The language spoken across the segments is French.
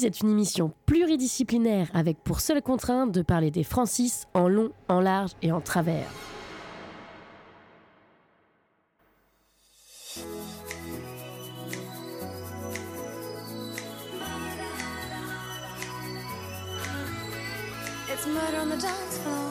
Francis est une émission pluridisciplinaire avec pour seule contrainte de parler des Francis en long, en large et en travers. It's murder on the dance floor.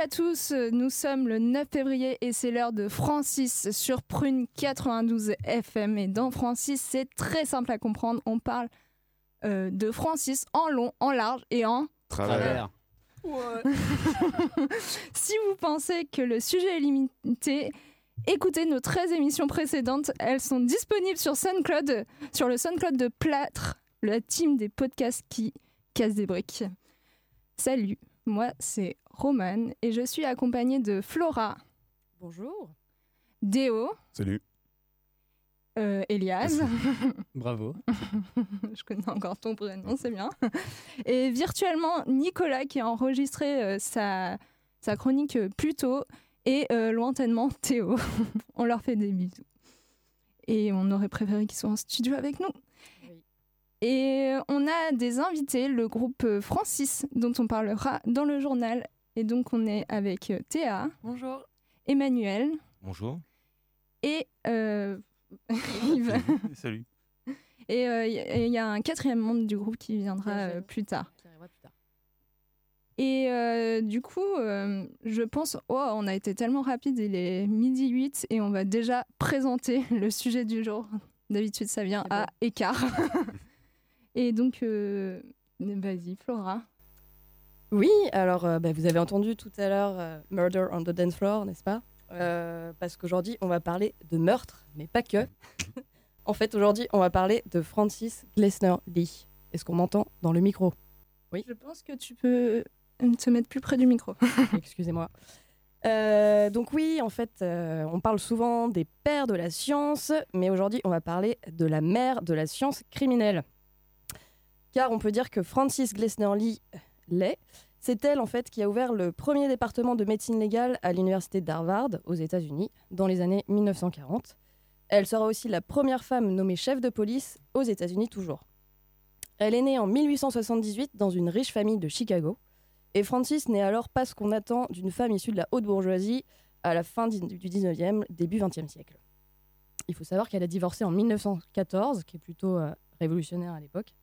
à tous, nous sommes le 9 février et c'est l'heure de Francis sur Prune 92 FM. Et dans Francis, c'est très simple à comprendre. On parle euh, de Francis en long, en large et en Travers. si vous pensez que le sujet est limité, écoutez nos 13 émissions précédentes. Elles sont disponibles sur SoundCloud, sur le SoundCloud de Plâtre la team des podcasts qui cassent des briques. Salut, moi c'est Et je suis accompagnée de Flora, Bonjour. Déo, Salut. euh, Elias, Bravo. je connais encore ton prénom, c'est bien, et virtuellement Nicolas qui a enregistré euh, sa, sa chronique euh, plus tôt et euh, lointainement Théo. on leur fait des bisous. Et on aurait préféré qu'ils soient en studio avec nous. Oui. Et on a des invités, le groupe Francis, dont on parlera dans le journal. Et donc on est avec euh, Théa, Bonjour. Emmanuel Bonjour. et euh, Yves. Salut. Et euh, il y a- il y, a un quatrième membre du groupe qui viendra euh, plus tard. Qui arrivera plus tard. Et euh, du coup, euh, je pense, oh, on a été tellement rapide, il est midi 8 et on va déjà présenter le sujet du jour. D'habitude, ça vient à bon. écart. et donc, euh, vas-y, Flora. Oui, alors euh, bah, vous avez entendu tout à l'heure euh, Murder on the Dance Floor, n'est-ce pas? Euh, Parce qu'aujourd'hui, on va parler de meurtre, mais pas que. en fait, aujourd'hui, on va parler de Francis Glessner Lee. Est-ce qu'on m'entend dans le micro? Je pense que tu peux te mettre plus près du micro. Excusez-moi. Donc oui, en fait, on parle souvent des pères de la science, mais aujourd'hui, on va parler de la mère de la science criminelle. Car on peut dire que Francis Glessner Lee C'est elle, en fait, qui a ouvert le premier département de médecine légale à l'université d'Harvard, aux États-Unis, dans les années 1940. Elle sera aussi la première femme nommée chef de police aux États-Unis toujours. Elle est née en 1878 dans une riche famille de Chicago. Et Francis n'est alors pas ce qu'on attend d'une femme issue de la haute bourgeoisie à la fin du 19e, début 20e siècle. Il faut savoir qu'elle a divorcé en 1914, qui est plutôt euh, révolutionnaire à l'époque.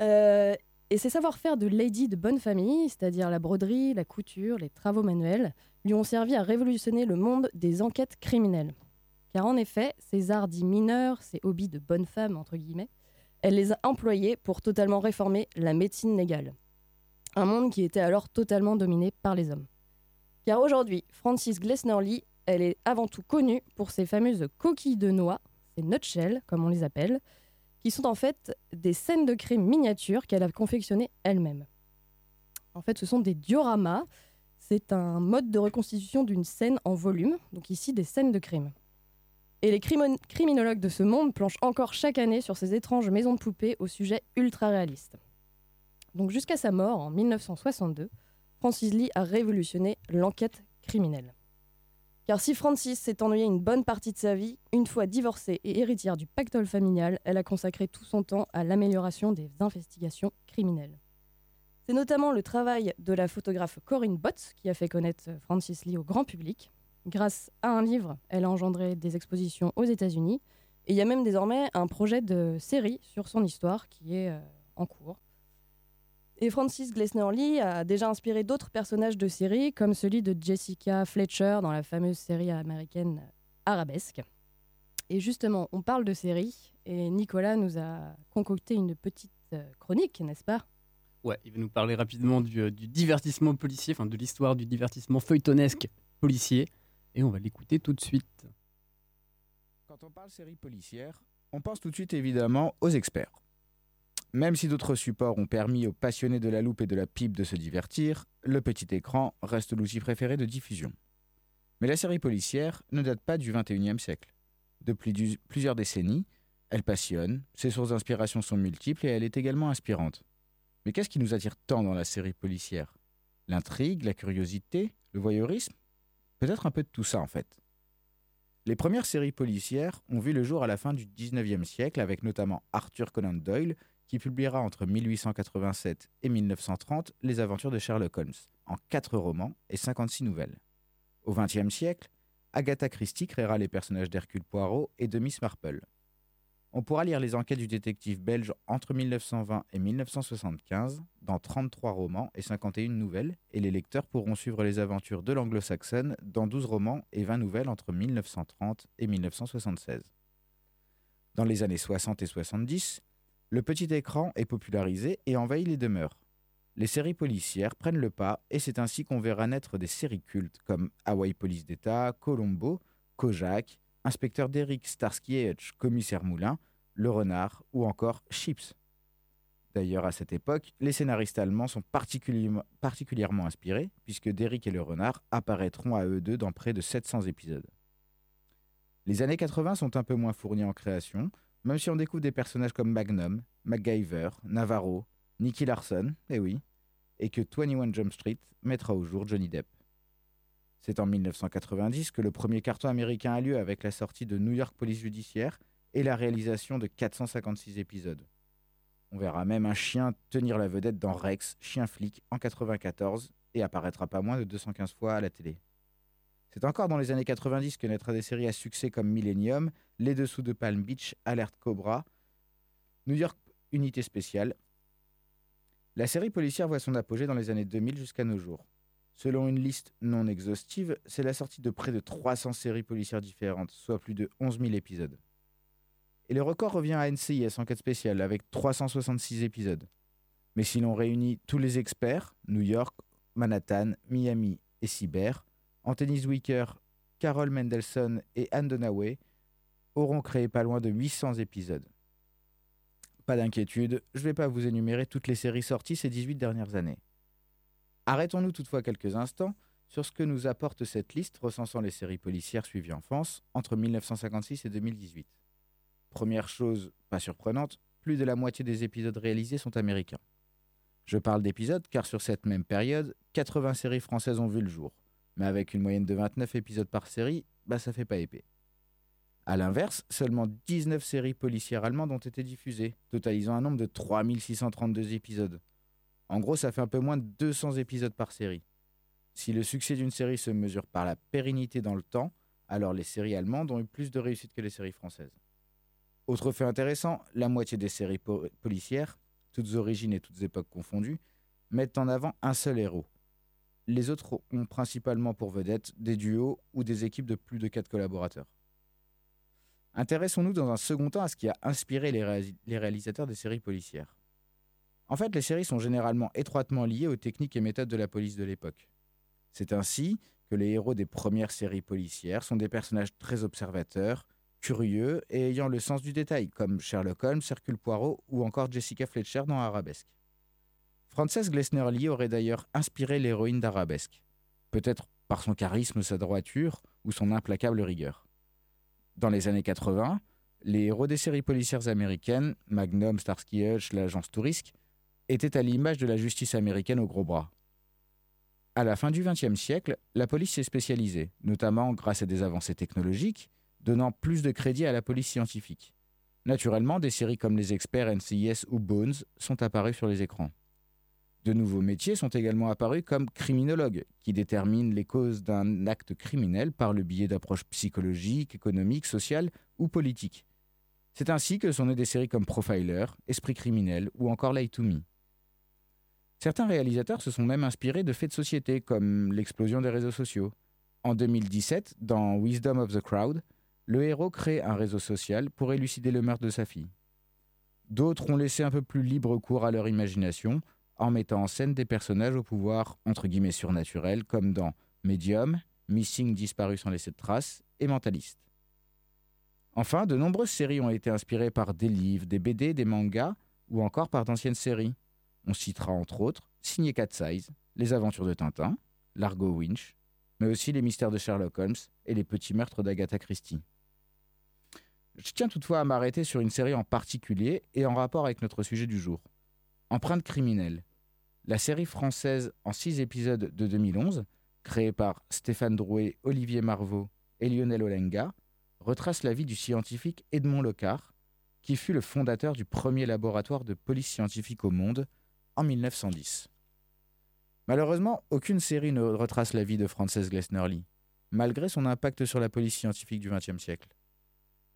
Euh, et ses savoir-faire de lady de bonne famille, c'est-à-dire la broderie, la couture, les travaux manuels, lui ont servi à révolutionner le monde des enquêtes criminelles. Car en effet, ces arts dits mineurs, ces hobbies de bonne femme, entre guillemets, elle les a employés pour totalement réformer la médecine légale un monde qui était alors totalement dominé par les hommes. Car aujourd'hui, Francis Glessner Lee, elle est avant tout connue pour ses fameuses coquilles de noix, ces nutshells comme on les appelle, qui sont en fait des scènes de crime miniatures qu'elle a confectionnées elle-même. En fait, ce sont des dioramas. C'est un mode de reconstitution d'une scène en volume, donc ici des scènes de crime. Et les criminologues de ce monde planchent encore chaque année sur ces étranges maisons de poupées au sujet ultra réaliste. Donc jusqu'à sa mort en 1962, Francis Lee a révolutionné l'enquête criminelle. Car si Francis s'est ennuyée une bonne partie de sa vie, une fois divorcée et héritière du pactole familial, elle a consacré tout son temps à l'amélioration des investigations criminelles. C'est notamment le travail de la photographe Corinne Botts qui a fait connaître Francis Lee au grand public. Grâce à un livre, elle a engendré des expositions aux États-Unis et il y a même désormais un projet de série sur son histoire qui est euh, en cours. Et Francis Glessner Lee a déjà inspiré d'autres personnages de série, comme celui de Jessica Fletcher dans la fameuse série américaine Arabesque. Et justement, on parle de série, et Nicolas nous a concocté une petite euh, chronique, n'est-ce pas? Ouais, il va nous parler rapidement du, euh, du divertissement policier, enfin de l'histoire du divertissement feuilletonesque policier. Et on va l'écouter tout de suite. Quand on parle série policière, on pense tout de suite évidemment aux experts. Même si d'autres supports ont permis aux passionnés de la loupe et de la pipe de se divertir, le petit écran reste l'outil préféré de diffusion. Mais la série policière ne date pas du 21e siècle. Depuis plusieurs décennies, elle passionne, ses sources d'inspiration sont multiples et elle est également inspirante. Mais qu'est-ce qui nous attire tant dans la série policière? L'intrigue, la curiosité, le voyeurisme? Peut-être un peu de tout ça en fait. Les premières séries policières ont vu le jour à la fin du 19e siècle avec notamment Arthur Conan Doyle qui publiera entre 1887 et 1930 les aventures de Sherlock Holmes en 4 romans et 56 nouvelles. Au XXe siècle, Agatha Christie créera les personnages d'Hercule Poirot et de Miss Marple. On pourra lire les enquêtes du détective belge entre 1920 et 1975 dans 33 romans et 51 nouvelles, et les lecteurs pourront suivre les aventures de l'anglo-saxonne dans 12 romans et 20 nouvelles entre 1930 et 1976. Dans les années 60 et 70, le petit écran est popularisé et envahit les demeures. Les séries policières prennent le pas et c'est ainsi qu'on verra naître des séries cultes comme Hawaii Police d'État, Colombo, Kojak, Inspecteur Derrick Starsky et Hutch, Commissaire Moulin, Le Renard ou encore Chips. D'ailleurs, à cette époque, les scénaristes allemands sont particulièrement, inspirés, puisque Derrick et le renard apparaîtront à eux deux dans près de 700 épisodes. Les années 80 sont un peu moins fournies en création, même si on découvre des personnages comme Magnum, MacGyver, Navarro, Nicky Larson, eh oui, et que 21 Jump Street mettra au jour Johnny Depp. C'est en 1990 que le premier carton américain a lieu avec la sortie de New York Police Judiciaire et la réalisation de 456 épisodes. On verra même un chien tenir la vedette dans Rex, chien flic, en 94 et apparaîtra pas moins de 215 fois à la télé. C'est encore dans les années 90 que naîtra des séries à succès comme Millennium, Les Dessous de Palm Beach, Alerte Cobra, New York Unité Spéciale. La série policière voit son apogée dans les années 2000 jusqu'à nos jours. Selon une liste non exhaustive, c'est la sortie de près de 300 séries policières différentes, soit plus de 11 000 épisodes. Et le record revient à NCIS Enquête spéciale avec 366 épisodes. Mais si l'on réunit tous les experts, New York, Manhattan, Miami et Cyber, Anthony Zwicker, Carol Mendelssohn et Anne Dunaway auront créé pas loin de 800 épisodes. Pas d'inquiétude, je ne vais pas vous énumérer toutes les séries sorties ces 18 dernières années. Arrêtons-nous toutefois quelques instants sur ce que nous apporte cette liste recensant les séries policières suivies en France entre 1956 et 2018. Première chose pas surprenante, plus de la moitié des épisodes réalisés sont américains. Je parle d'épisodes car sur cette même période, 80 séries françaises ont vu le jour. Mais avec une moyenne de 29 épisodes par série, bah ça fait pas épais. A l'inverse, seulement 19 séries policières allemandes ont été diffusées, totalisant un nombre de 3632 épisodes. En gros, ça fait un peu moins de 200 épisodes par série. Si le succès d'une série se mesure par la pérennité dans le temps, alors les séries allemandes ont eu plus de réussite que les séries françaises. Autre fait intéressant, la moitié des séries po- policières, toutes origines et toutes époques confondues, mettent en avant un seul héros. Les autres ont principalement pour vedette des duos ou des équipes de plus de 4 collaborateurs. Intéressons-nous dans un second temps à ce qui a inspiré les, les réalisateurs des séries policières. En fait, les séries sont généralement étroitement liées aux techniques et méthodes de la police de l'époque. C'est ainsi que les héros des premières séries policières sont des personnages très observateurs, curieux et ayant le sens du détail, comme Sherlock Holmes, Hercule Poirot ou encore Jessica Fletcher dans Arabesque. Frances Glessner Lee aurait d'ailleurs inspiré l'héroïne d'Arabesque, peut-être par son charisme, sa droiture ou son implacable rigueur. Dans les années 80, les héros des séries policières américaines, Magnum, Starsky Hutch, l'agence Touriste, étaient à l'image de la justice américaine au gros bras. À la fin du XXe siècle, la police s'est spécialisée, notamment grâce à des avancées technologiques, donnant plus de crédit à la police scientifique. Naturellement, des séries comme Les Experts, NCIS ou Bones sont apparues sur les écrans. De nouveaux métiers sont également apparus comme criminologues, qui déterminent les causes d'un acte criminel par le biais d'approches psychologiques, économiques, sociales ou politiques. C'est ainsi que sont nées des séries comme Profiler, Esprit criminel ou encore Lie to Me. Certains réalisateurs se sont même inspirés de faits de société comme l'explosion des réseaux sociaux. En 2017, dans Wisdom of the Crowd, le héros crée un réseau social pour élucider le meurtre de sa fille. D'autres ont laissé un peu plus libre cours à leur imagination en mettant en scène des personnages au pouvoir entre guillemets surnaturel comme dans Medium, Missing disparu sans laisser de traces et Mentaliste. Enfin, de nombreuses séries ont été inspirées par des livres, des BD, des mangas ou encore par d'anciennes séries. On citera entre autres Signé Cat Size, Les Aventures de Tintin, Largo Winch, mais aussi Les Mystères de Sherlock Holmes et Les Petits Meurtres d'Agatha Christie. Je tiens toutefois à m'arrêter sur une série en particulier et en rapport avec notre sujet du jour. Empreinte criminelle. La série française en six épisodes de 2011, créée par Stéphane Drouet, Olivier Marvaux et Lionel Olenga, retrace la vie du scientifique Edmond Locard, qui fut le fondateur du premier laboratoire de police scientifique au monde en 1910. Malheureusement, aucune série ne retrace la vie de Frances Glessner Lee, malgré son impact sur la police scientifique du XXe siècle.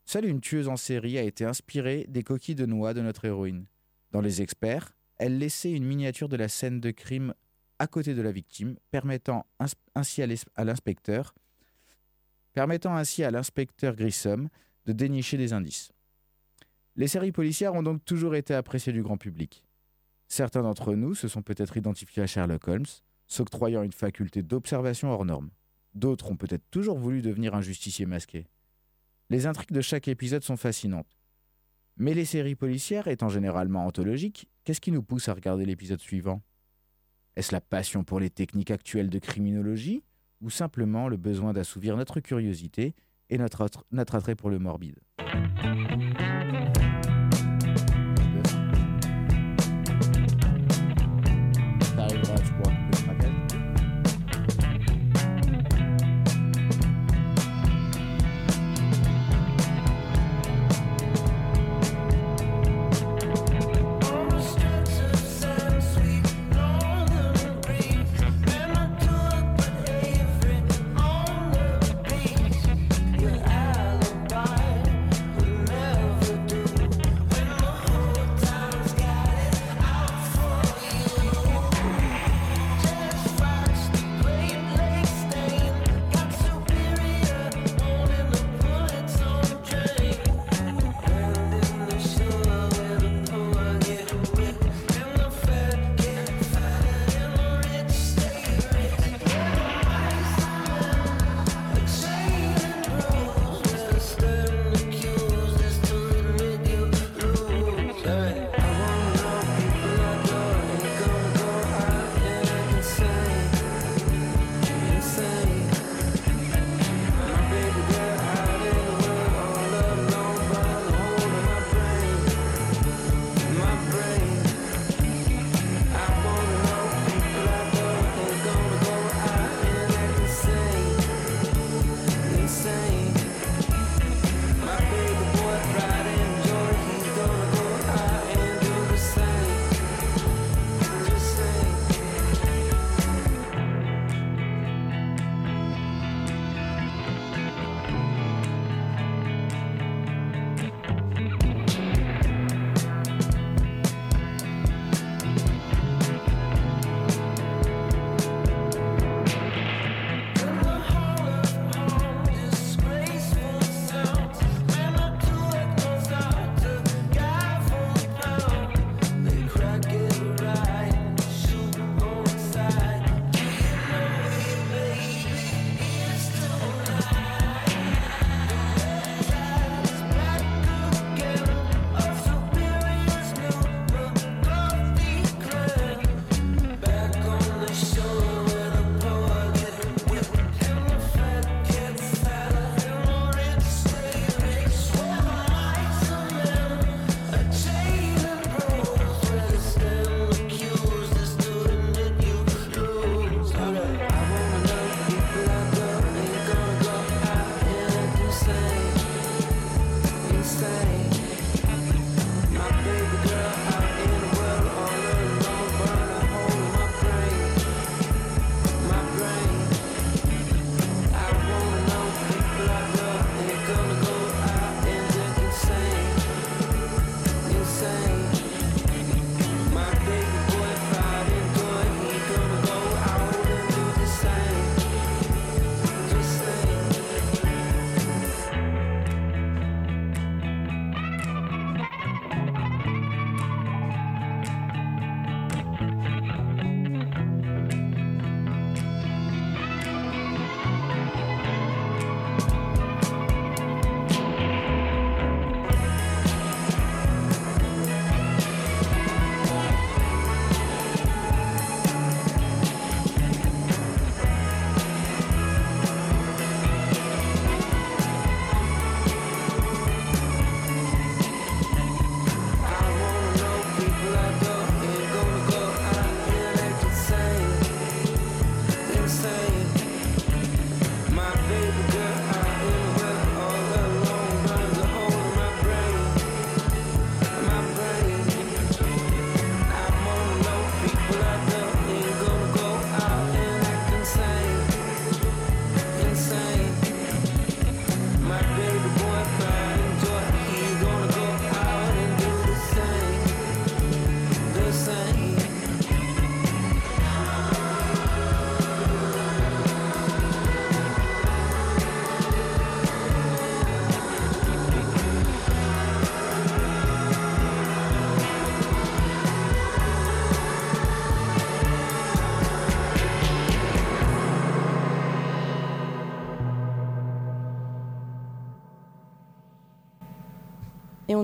Seule une tueuse en série a été inspirée des coquilles de noix de notre héroïne. Dans Les Experts, elle laissait une miniature de la scène de crime à côté de la victime, permettant ins- ainsi à l'inspecteur permettant ainsi à l'inspecteur Grissom de dénicher des indices. Les séries policières ont donc toujours été appréciées du grand public. Certains d'entre nous se sont peut-être identifiés à Sherlock Holmes, s'octroyant une faculté d'observation hors norme. D'autres ont peut-être toujours voulu devenir un justicier masqué. Les intrigues de chaque épisode sont fascinantes. Mais les séries policières, étant généralement anthologiques, qu'est-ce qui nous pousse à regarder l'épisode suivant? Est-ce la passion pour les techniques actuelles de criminologie ou simplement le besoin d'assouvir notre curiosité et notre, attr- notre attrait pour le morbide?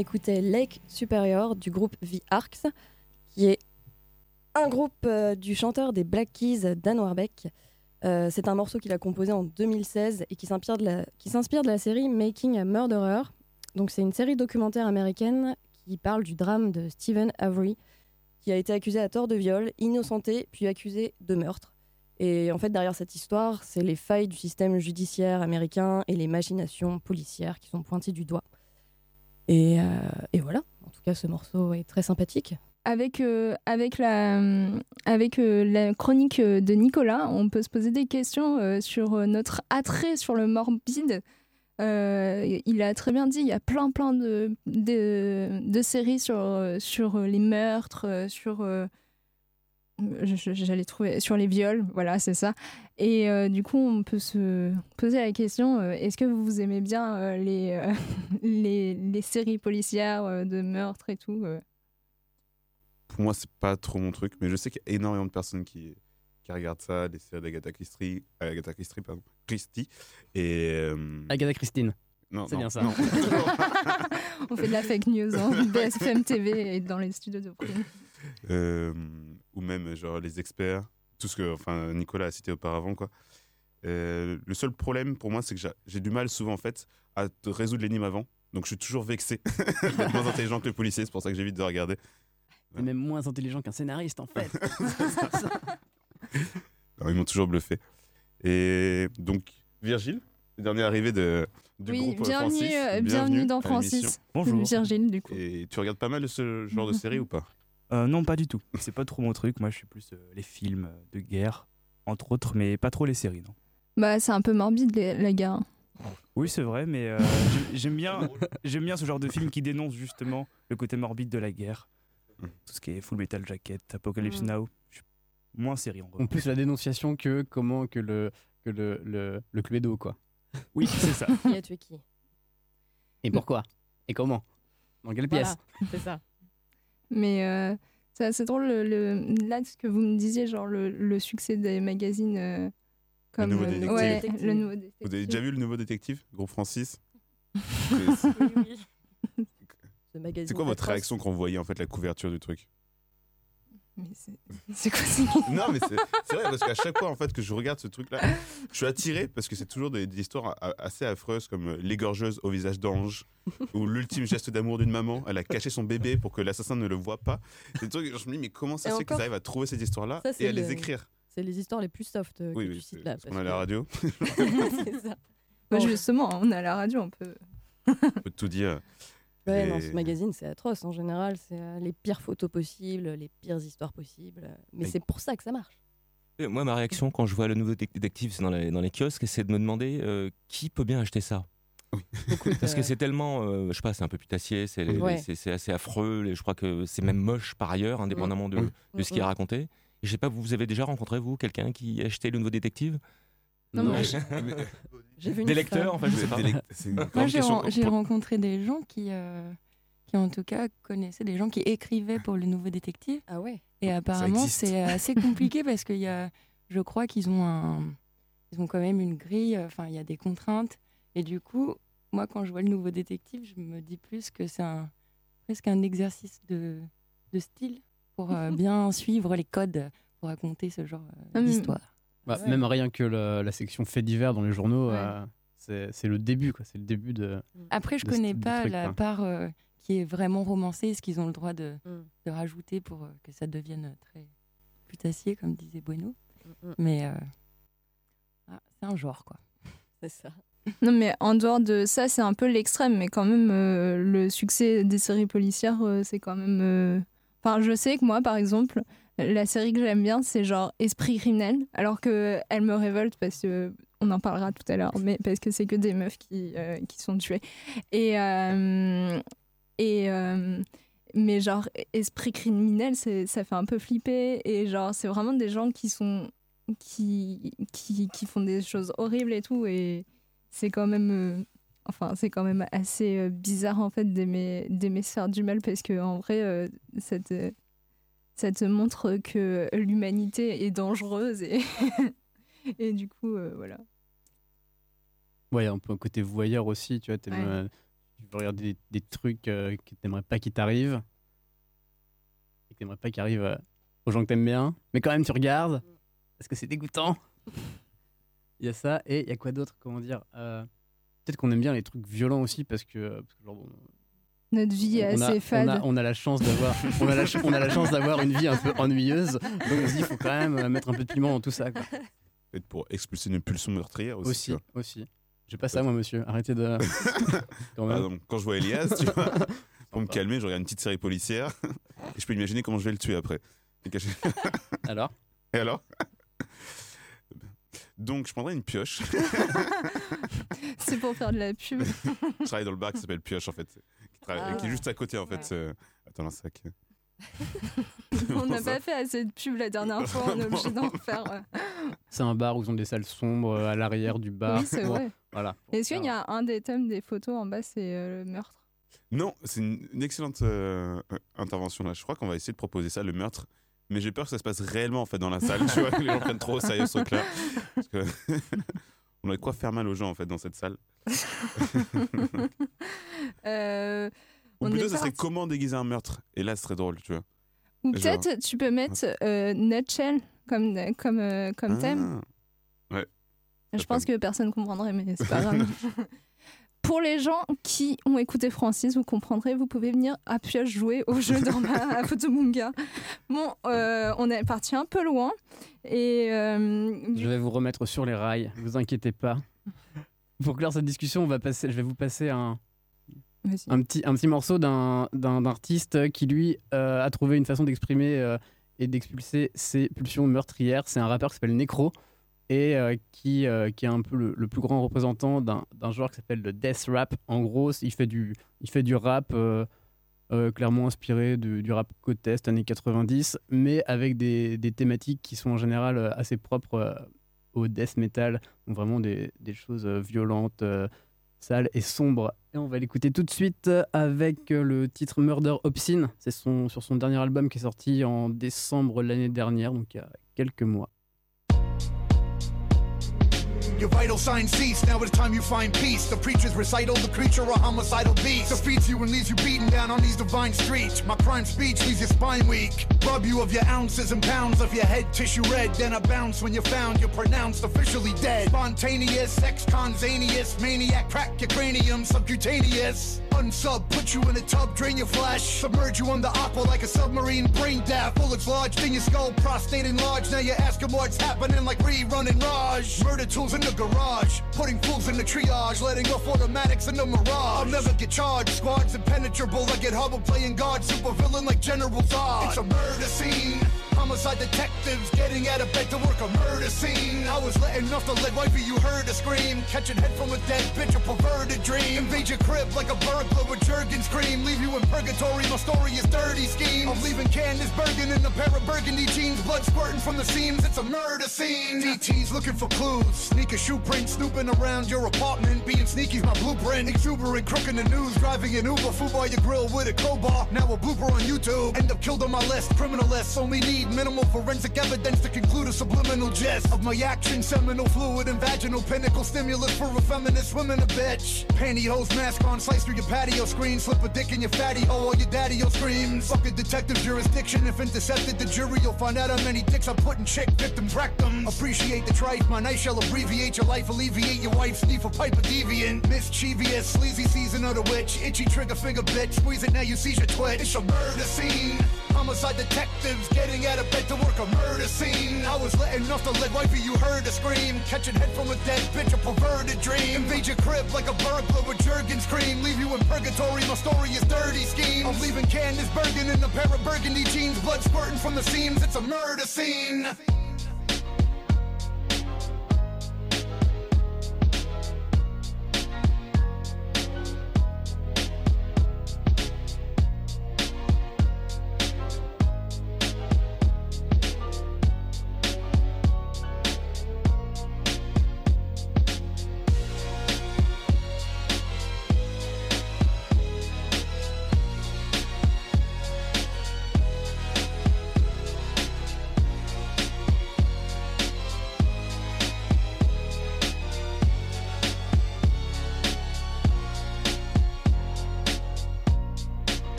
Écoutait Lake Superior du groupe The Arcs, qui est un groupe euh, du chanteur des Black Keys, Dan Warbeck. Euh, c'est un morceau qu'il a composé en 2016 et qui s'inspire de, la- qui s'inspire de la série Making a Murderer. Donc c'est une série documentaire américaine qui parle du drame de Stephen Avery, qui a été accusé à tort de viol, innocenté, puis accusé de meurtre. Et en fait, derrière cette histoire, c'est les failles du système judiciaire américain et les machinations policières qui sont pointées du doigt. Et, euh, et voilà, en tout cas, ce morceau est très sympathique. Avec, euh, avec, la, euh, avec la chronique de Nicolas, on peut se poser des questions sur notre attrait sur le morbide. Il a très bien dit, il y a plein plein de, de, de séries sur, sur les meurtres, sur... J'allais trouver sur les viols, voilà, c'est ça. Et euh, du coup, on peut se poser la question euh, est-ce que vous aimez bien euh, les, euh, les, les séries policières euh, de meurtres et tout euh? Pour moi, c'est pas trop mon truc, mais je sais qu'il y a énormément de personnes qui, qui regardent ça, des séries d'Agatha Christie, Agatha Christie, pardon, Christie. Et. euh, Agatha Christine. non, c'est bien ça. non. On fait de la fake news, hein. BSFM TV et dans les studios de Prune. Euh, ou même genre les experts, tout ce que enfin Nicolas a cité auparavant quoi. Euh, le seul problème pour moi c'est que j'ai- du mal souvent en fait à te résoudre l'énigme avant, donc je suis toujours vexé d'être moins intelligent que le policier, c'est pour ça que j'évite de regarder. C'est même moins intelligent qu'un scénariste en fait. Ils m'ont toujours bluffé. Et donc Virgile, le dernier arrivé de du Oui, groupe bienvenue, Francis, euh, bienvenue dans. Francis. Bonjour. Virgile, du coup. Et tu regardes pas mal de ce genre de série ou pas? Euh, non, pas du tout. C'est pas trop mon truc. Moi, je suis plus euh, les films euh, de guerre, entre autres, mais pas trop les séries, non. Bah, c'est un peu morbide, les- la gare. Oui, c'est vrai, mais euh, j'aime- bien, j'aime bien ce genre de film qui dénonce justement le côté morbide de la guerre. Tout ce qui est Full Metal Jacket, Apocalypse Mm. Now. Je suis moins série en gros. En plus la dénonciation que comment que le que le le, le Cluedo quoi. Oui, c'est ça. Qui a tué qui? Et pourquoi? Et comment? Dans quelle pièce? Voilà, c'est ça. Mais euh, c'est assez drôle, le, le- là, ce que vous me disiez, genre le, le succès des magazines euh, comme. Nouveau euh, Détective. ouais, Détective. le nouveau Vous avez détective. déjà vu le nouveau détective, groupe Francis C'est- Oui, oui. Ce magazine C'est quoi votre réaction quand vous voyez en fait la couverture du truc Mais c'est- quoi ces Non, mais c'est vrai, parce qu'à chaque fois en fait que je regarde ce truc-là, je suis attiré parce que c'est toujours des, des histoires a- assez affreuses comme euh, L'égorgeuse au visage d'ange ou L'ultime geste d'amour d'une maman. Elle a caché son bébé pour que l'assassin ne le voit pas. C'est des trucs, je me dis, mais comment ça se fait qu'ils arrivent à trouver ces histoires-là ça, c'est et à le- les écrire? C'est les histoires les plus soft euh, Oui, que oui, tu cites là. parce qu'on a la radio, c'est ça. Bah, justement, on est à la radio, on peut. on peut tout dire. Ouais, Et- non, ce magazine, c'est atroce. En général, c'est euh, les pires photos possibles, les pires histoires possibles. Mais Oui. c'est pour ça que ça marche. Et Moi, ma réaction quand je vois le nouveau dé- détective dans les, dans les kiosques, c'est de me demander euh, qui peut bien acheter ça? Parce que euh, c'est tellement, euh, je sais pas, c'est un peu putassier, c'est Ouais. assez affreux, et je crois que c'est même moche par ailleurs, indépendamment de, Oui. de ce qui est Mm, mm. raconté. Je sais pas, vous avez déjà rencontré, vous, quelqu'un qui achetait le nouveau détective? Non, mais- J'ai vu une Des femme. lecteurs, en fait, je sais pas. Moi, j'ai ren- rencontré des gens qui, euh, qui, en tout cas, connaissaient des gens qui écrivaient pour le nouveau détective. Ah ouais. Et apparemment, c'est assez compliqué parce qu'il y a, je crois qu'ils ont un, ils ont quand même une grille. Enfin, il y a des contraintes. Et du coup, moi, quand je vois le nouveau détective, je me dis plus que c'est un, presque un exercice de, de style pour euh, bien suivre les codes pour raconter ce genre euh, d'histoire. Bah, Ouais. Même rien que la, la section faits divers dans les journaux, Ouais. euh, c'est le début quoi. C'est le début de. Après, je de connais pas truc, la quoi. part euh, qui est vraiment romancée, ce qu'ils ont le droit de, Mm. de rajouter pour euh, que ça devienne très putassier, comme disait Bueno. Mm, mm. Mais euh, ah, c'est un genre, quoi. C'est ça. Non, mais en dehors de ça, c'est un peu l'extrême, mais quand même, euh, le succès des séries policières, euh, c'est quand même. euh, Enfin, je sais que moi, par exemple, la série que j'aime bien, c'est genre Esprit criminel, alors que elle me révolte parce que. On en parlera tout à l'heure, mais parce que c'est que des meufs qui, euh, qui sont tuées. Et. euh, et euh, mais genre, esprit criminel, ça fait un peu flipper. Et genre, c'est vraiment des gens qui sont. Qui, qui, qui font des choses horribles et tout. Et c'est quand même enfin c'est quand même assez bizarre en fait d'aimer se faire du mal parce que en vrai euh, ça te montre que l'humanité est dangereuse et et du coup euh, voilà Ouais, un peu un côté voyeur aussi, tu vois. Ouais. euh, tu veux regarder des, des trucs euh, que t'aimerais pas qu'ils t'arrivent. Et t'aimerais pas qu'il arrive euh, aux gens que t'aimes bien, mais quand même tu regardes parce que c'est dégoûtant. Il y a ça et il y a quoi d'autre Comment dire Peut-être qu'on aime bien les trucs violents aussi parce que, parce que genre, bon, Notre vie est on, a, assez on, fade. a, on a la chance d'avoir on a la, ch- on a la chance d'avoir une vie un peu ennuyeuse donc on se dit il faut quand même euh, mettre un peu de piment dans tout ça quoi. Peut-être pour expulser une pulsion meurtrière aussi. aussi aussi j'ai pas ça moi monsieur arrêtez de quand je vois Elias, tu vois, pour me calmer, je regarde une petite série policière et je peux imaginer comment je vais le tuer après. Et alors? Et alors? Donc, je prendrais une pioche. C'est pour faire de la pub. je travaille dans le bar qui s'appelle Pioche en fait, Ah. qui est juste à côté en fait. c'est- Attends, un sac. on n'a pas fait assez de pub la dernière fois, on est obligé d'en faire. euh. c'est un bar où ils ont des salles sombres euh, à l'arrière du bar Oui, c'est Bon, vrai. voilà Est-ce qu'il y a un des thèmes des photos en bas, c'est euh, le meurtre? Non, c'est une, une excellente euh, euh, intervention là. Je crois qu'on va essayer de proposer ça, le meurtre. Mais j'ai peur que ça se passe réellement en fait dans la salle. tu vois, que les gens prennent trop au sérieux ce truc-là. On aurait quoi faire mal aux gens en fait dans cette salle. Euh, Ou on plutôt, ça serait comment déguiser un meurtre? Et là, ce serait drôle, tu vois. Ou peut-être tu peux mettre euh, Nutshell comme, comme, euh, comme thème. Ah. Ouais. Je pense que personne comprendrait, mais c'est pas grave. Pour les gens qui ont écouté Francis, vous comprendrez, vous pouvez venir à Pioche jouer au jeu d'Orma à Photomunga. Bon, euh, on est parti un peu loin. Et euh, Je vais vous remettre sur les rails, vous inquiétez pas. Pour clore cette discussion, on va passer, je vais vous passer un, petit, un petit morceau d'un artiste qui, lui, euh, a trouvé une façon d'exprimer euh, et d'expulser ses pulsions meurtrières. C'est un rappeur qui s'appelle Necro et euh, qui, euh, qui est un peu le, plus grand représentant d'un genre qui s'appelle le death rap. En gros, il fait du, il fait du rap euh, clairement inspiré de- du rap côte est années 90, mais avec des, des thématiques qui sont en général assez propres au death metal, donc vraiment des, des choses violentes, sales et sombres. Et on va l'écouter tout de suite avec le titre Murder Obscene. C'est son, sur son dernier album qui est sorti en décembre l'année dernière, donc il y a quelques mois. Your vital signs cease. Now it's time you find peace. The preacher's recital, the creature, a homicidal beast. Defeats you and leaves you beaten down on these divine streets. My prime speech leaves your spine weak. Rob you of your ounces and pounds of your head tissue red. Then I bounce when you're found. You're pronounced officially dead. Spontaneous, ex-consaneous, maniac, crack your cranium, subcutaneous. Unsub, put you in a tub, drain your flesh. Submerge you under aqua like a submarine, brain death. Bullets lodged in your skull, prostate enlarged. Now you're asking what's happening like rerunning Raj. Murder tools in the garage, putting fools in the triage, letting off automatics in the mirage. I'll never get charged, squads impenetrable. I get Hubble playing guard, supervillain like General Zod. It's a murder scene. Homicide detectives getting out of bed to work a murder scene. I was letting off the lead wifey, you heard a scream. Catching head from a dead bitch, a perverted dream. Invade your crib like a burglar with Jergens cream. Leave you in purgatory, my story is dirty scheme. I'm leaving Candace Bergen in a pair of burgundy jeans. Blood squirting from the seams, it's a murder scene. DT's looking for clues. Sneak a shoe print, snooping around your apartment. Being sneaky's my blueprint. Exuberant, crooking the news. Driving an Uber, food by your grill with a crowbar. Now a blooper on YouTube. End up killed on my list, criminal list. Only need minimal forensic evidence to conclude a subliminal gist of my action. Seminal fluid and vaginal pinnacle stimulus for a feminist woman, a bitch. Pantyhose mask on, slice through your patio screen. Slip a dick in your fatty oh, hole while your daddy screams. Fuck a detective jurisdiction. If intercepted the jury, you'll find out how many dicks I put in chick victims' rectums. Appreciate the trife, my knife shall abbreviate your life, alleviate your wife's need for pipe a deviant. Mischievous, sleazy season of the witch. Itchy trigger finger bitch. Squeeze it now, you seize your twitch. It's a murder scene. Homicide detectives getting out of bed to work a murder scene. I was letting off the lead wifey, you heard her scream. Catching head from a dead bitch, a perverted dream. Invade your crib like a burglar with Jergens cream. Leave you in purgatory, my story is dirty scheme. I'm leaving Candace Bergen in a pair of burgundy jeans. Blood squirting from the seams, it's a murder scene.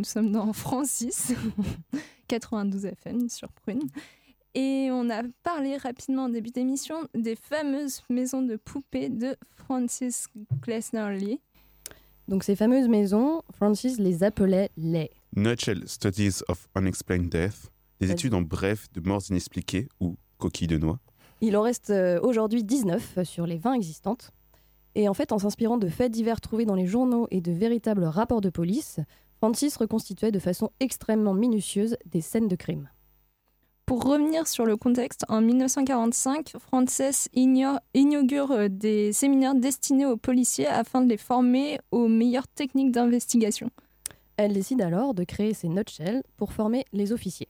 Nous sommes dans Francis, 92 FM sur Prune. Et on a parlé rapidement en début d'émission des fameuses maisons de poupées de Francis Glessner Lee. Donc ces fameuses maisons, Francis les appelait les. Nutshell Studies of Unexplained Death, des études en bref de morts inexpliquées ou coquilles de noix. Il en reste euh, aujourd'hui 19 sur les 20 existantes. Et en fait, en s'inspirant de faits divers trouvés dans les journaux et de véritables rapports de police, Francis reconstituait de façon extrêmement minutieuse des scènes de crime. Pour revenir sur le contexte, en 1945, Frances inaugure euh, des séminaires destinés aux policiers afin de les former aux meilleures techniques d'investigation. Elle décide alors de créer ces nutshells pour former les officiers.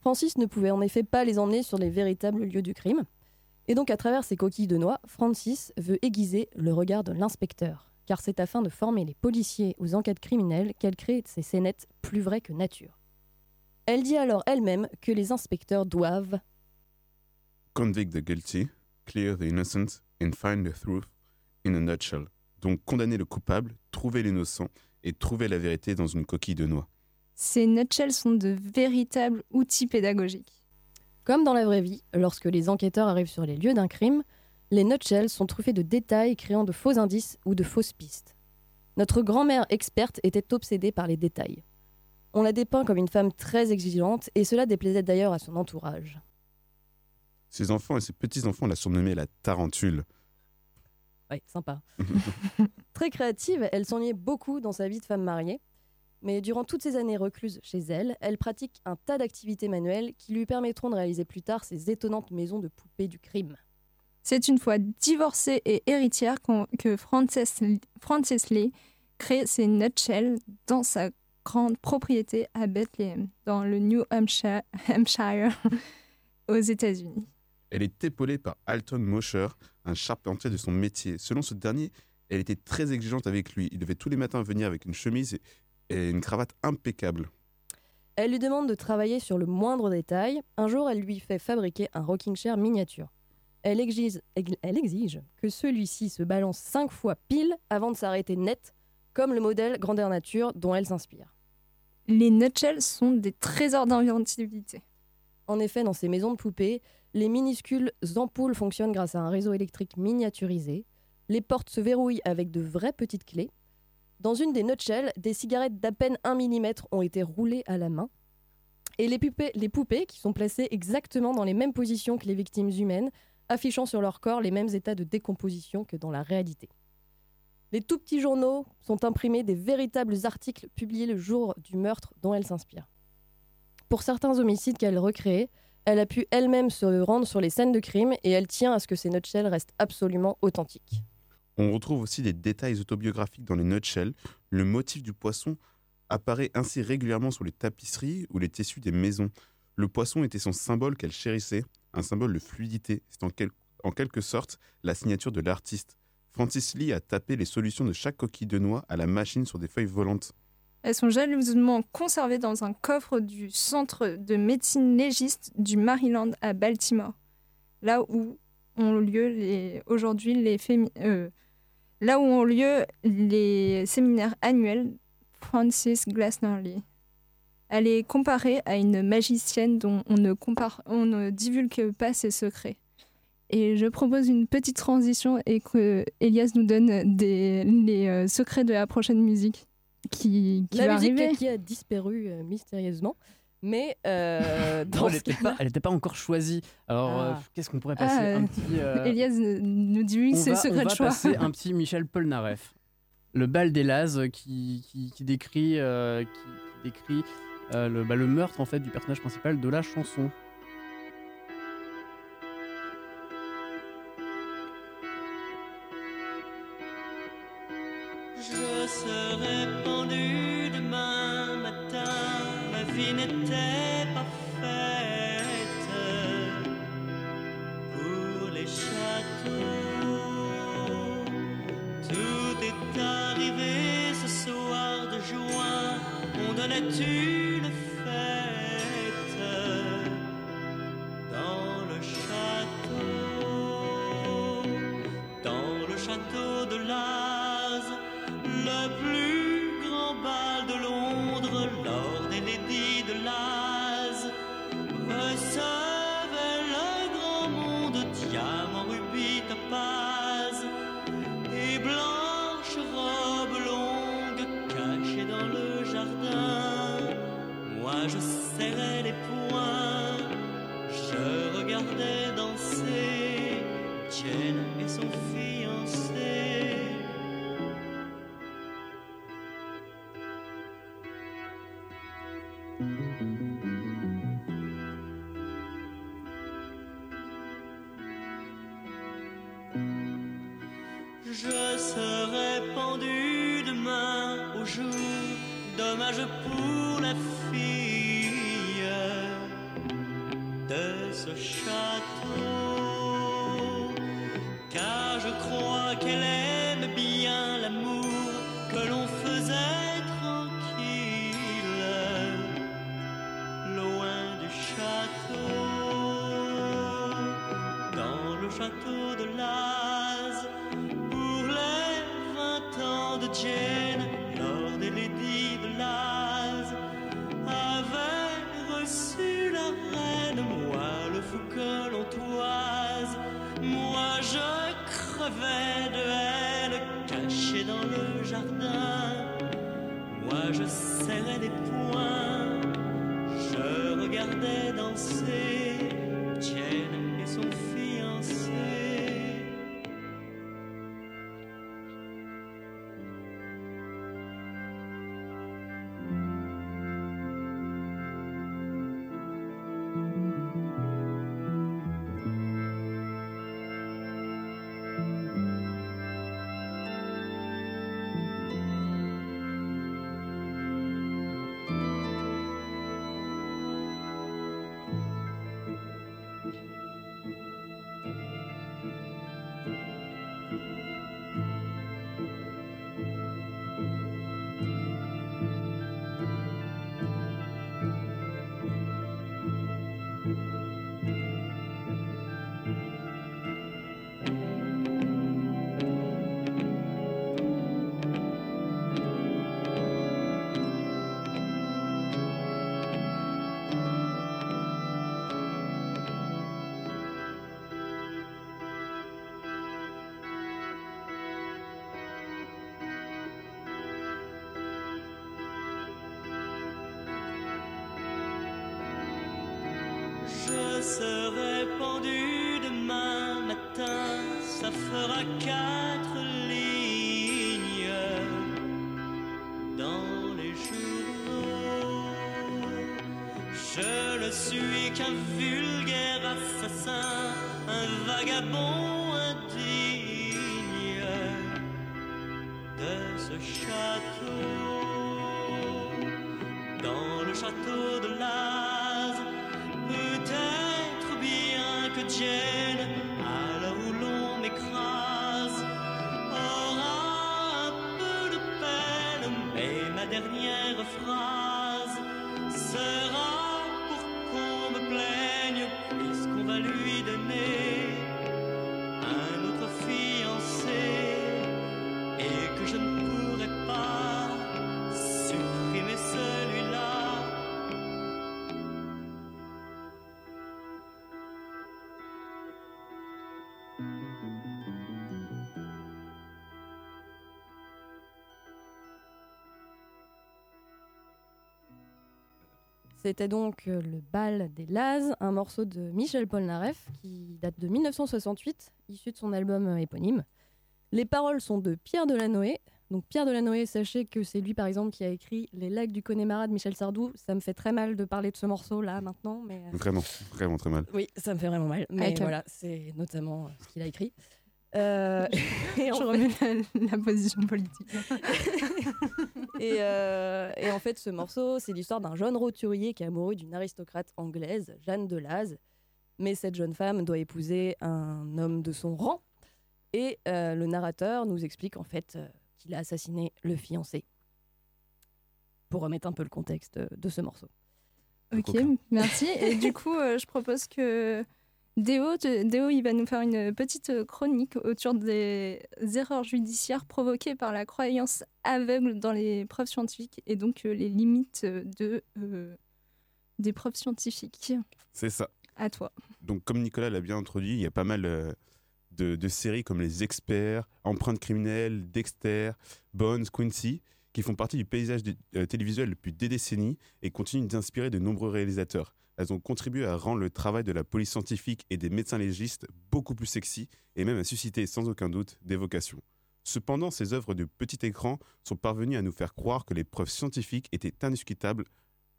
Francis ne pouvait en effet pas les emmener sur les véritables lieux du crime. Et donc, à travers ces coquilles de noix, Francis veut aiguiser le regard de l'inspecteur. Car c'est afin de former les policiers aux enquêtes criminelles qu'elle crée ces scénettes plus vraies que nature. Elle dit alors elle-même que les inspecteurs doivent Convict the guilty, clear the innocent and find the truth in a nutshell. Donc condamner le coupable, trouver l'innocent et trouver la vérité dans une coquille de noix. Ces nutshells sont de véritables outils pédagogiques. Comme dans la vraie vie, lorsque les enquêteurs arrivent sur les lieux d'un crime, les nutshells sont truffés de détails créant de faux indices ou de fausses pistes. Notre grand-mère experte était obsédée par les détails. On la dépeint comme une femme très exigeante et cela déplaisait d'ailleurs à son entourage. Ses enfants et ses petits-enfants la surnommaient la tarentule. Ouais, sympa. Très créative, elle s'ennuyait beaucoup dans sa vie de femme mariée. Mais durant toutes ces années recluses chez elle, elle pratique un tas d'activités manuelles qui lui permettront de réaliser plus tard ces étonnantes maisons de poupées du crime. C'est une fois divorcée et héritière que Frances, Frances Lee crée ses nutshells dans sa grande propriété à Bethlehem, dans le New Hampshire, Hampshire aux États-Unis. Elle est épaulée par Alton Mosher, un charpentier de son métier. Selon ce dernier, elle était très exigeante avec lui. Il devait tous les matins venir avec une chemise et- et une cravate impeccable. Elle lui demande de travailler sur le moindre détail. Un jour, elle lui fait fabriquer un rocking chair miniature. Elle exige, elle exige que celui-ci se balance cinq fois pile avant de s'arrêter net, comme le modèle grandeur nature dont elle s'inspire. Les nutshells sont des trésors d'inventivité. En effet, dans ces maisons de poupées, les minuscules ampoules fonctionnent grâce à un réseau électrique miniaturisé. Les portes se verrouillent avec de vraies petites clés. Dans une des nutshells, des cigarettes d'à peine 1 mm ont été roulées à la main. Et les poupées, les poupées, qui sont placées exactement dans les mêmes positions que les victimes humaines, affichant sur leur corps les mêmes états de décomposition que dans la réalité. Les tout petits journaux sont imprimés des véritables articles publiés le jour du meurtre dont elle s'inspire. Pour certains homicides qu'elle recrée, elle a pu elle-même se rendre sur les scènes de crime et elle tient à ce que ces nutshells restent absolument authentiques. On retrouve aussi des détails autobiographiques dans les nutshells. Le motif du poisson apparaît ainsi régulièrement sur les tapisseries ou les tissus des maisons. Le poisson était son symbole qu'elle chérissait, un symbole de fluidité. C'est en, quel- en quelque sorte la signature de l'artiste. Francis Lee a tapé les solutions de chaque coquille de noix à la machine sur des feuilles volantes. Elles sont jalousement conservées dans un coffre du Centre de médecine légiste du Maryland à Baltimore, là où ont lieu aujourd'hui les euh, là où ont lieu les séminaires annuels Francis Glassner Lee. Elle est comparée à une magicienne dont on ne, compare, on ne divulgue pas ses secrets. Et je propose une petite transition et que Elias nous donne des, les euh, secrets de la prochaine musique qui, qui la va musique arriver. qui a disparu euh, mystérieusement, mais euh, dans Non, elle ce n'était cas-là- pas, elle était pas encore choisie. Alors, euh, Ah. qu'est-ce qu'on pourrait passer Ah, Un petit. euh, Elias euh, nous dit on ses va, secrets on de va choix. passer un petit Michel Polnareff. Le bal des Lazes qui, qui, qui décrit, euh, qui, qui décrit euh, le, bah, le meurtre en fait du personnage principal de la chanson. Je serai pendu demain matin, ma vie n'était pas faite pour les châteaux. Tout est arrivé ce soir de juin, on donnait une château. Dans le château de Laz, peut-être bien que Jane, C'était donc euh, le bal des Laz, un morceau de Michel Polnareff qui date de 1968, issu de son album euh, éponyme. Les paroles sont de Pierre Delanoë. Donc Pierre Delanoë, sachez que c'est lui par exemple qui a écrit Les lacs du Connemara de Michel Sardou. Ça me fait très mal de parler de ce morceau là maintenant, mais euh, Vraiment, vraiment très mal. oui, ça me fait vraiment mal. Mais Avec un- voilà, c'est notamment ce qu'il a écrit. Euh, et en Je fait- remets la, la position politique. et, euh, et en fait, ce morceau, c'est l'histoire d'un jeune roturier qui est amoureux d'une aristocrate anglaise, Jeanne de Laz. Mais cette jeune femme doit épouser un homme de son rang. Et euh, le narrateur nous explique en fait euh, qu'il a assassiné le fiancé. Pour remettre un peu le contexte de ce morceau. Ok, merci. Et du coup, euh, je propose que Déo, il va nous faire une petite chronique autour des erreurs judiciaires provoquées par la croyance aveugle dans les preuves scientifiques et donc euh, les limites de, euh, des preuves scientifiques. C'est ça. À toi. Donc, comme Nicolas l'a bien introduit, il y a pas mal euh, de, de séries comme Les Experts, Empreintes criminelles, Dexter, Bones, Quincy, qui font partie du paysage euh, télévisuel depuis des décennies et continuent d'inspirer de nombreux réalisateurs. Elles ont contribué à rendre le travail de la police scientifique et des médecins légistes beaucoup plus sexy et même à susciter sans aucun doute des vocations. Cependant, ces œuvres de petit écran sont parvenues à nous faire croire que les preuves scientifiques étaient indiscutables,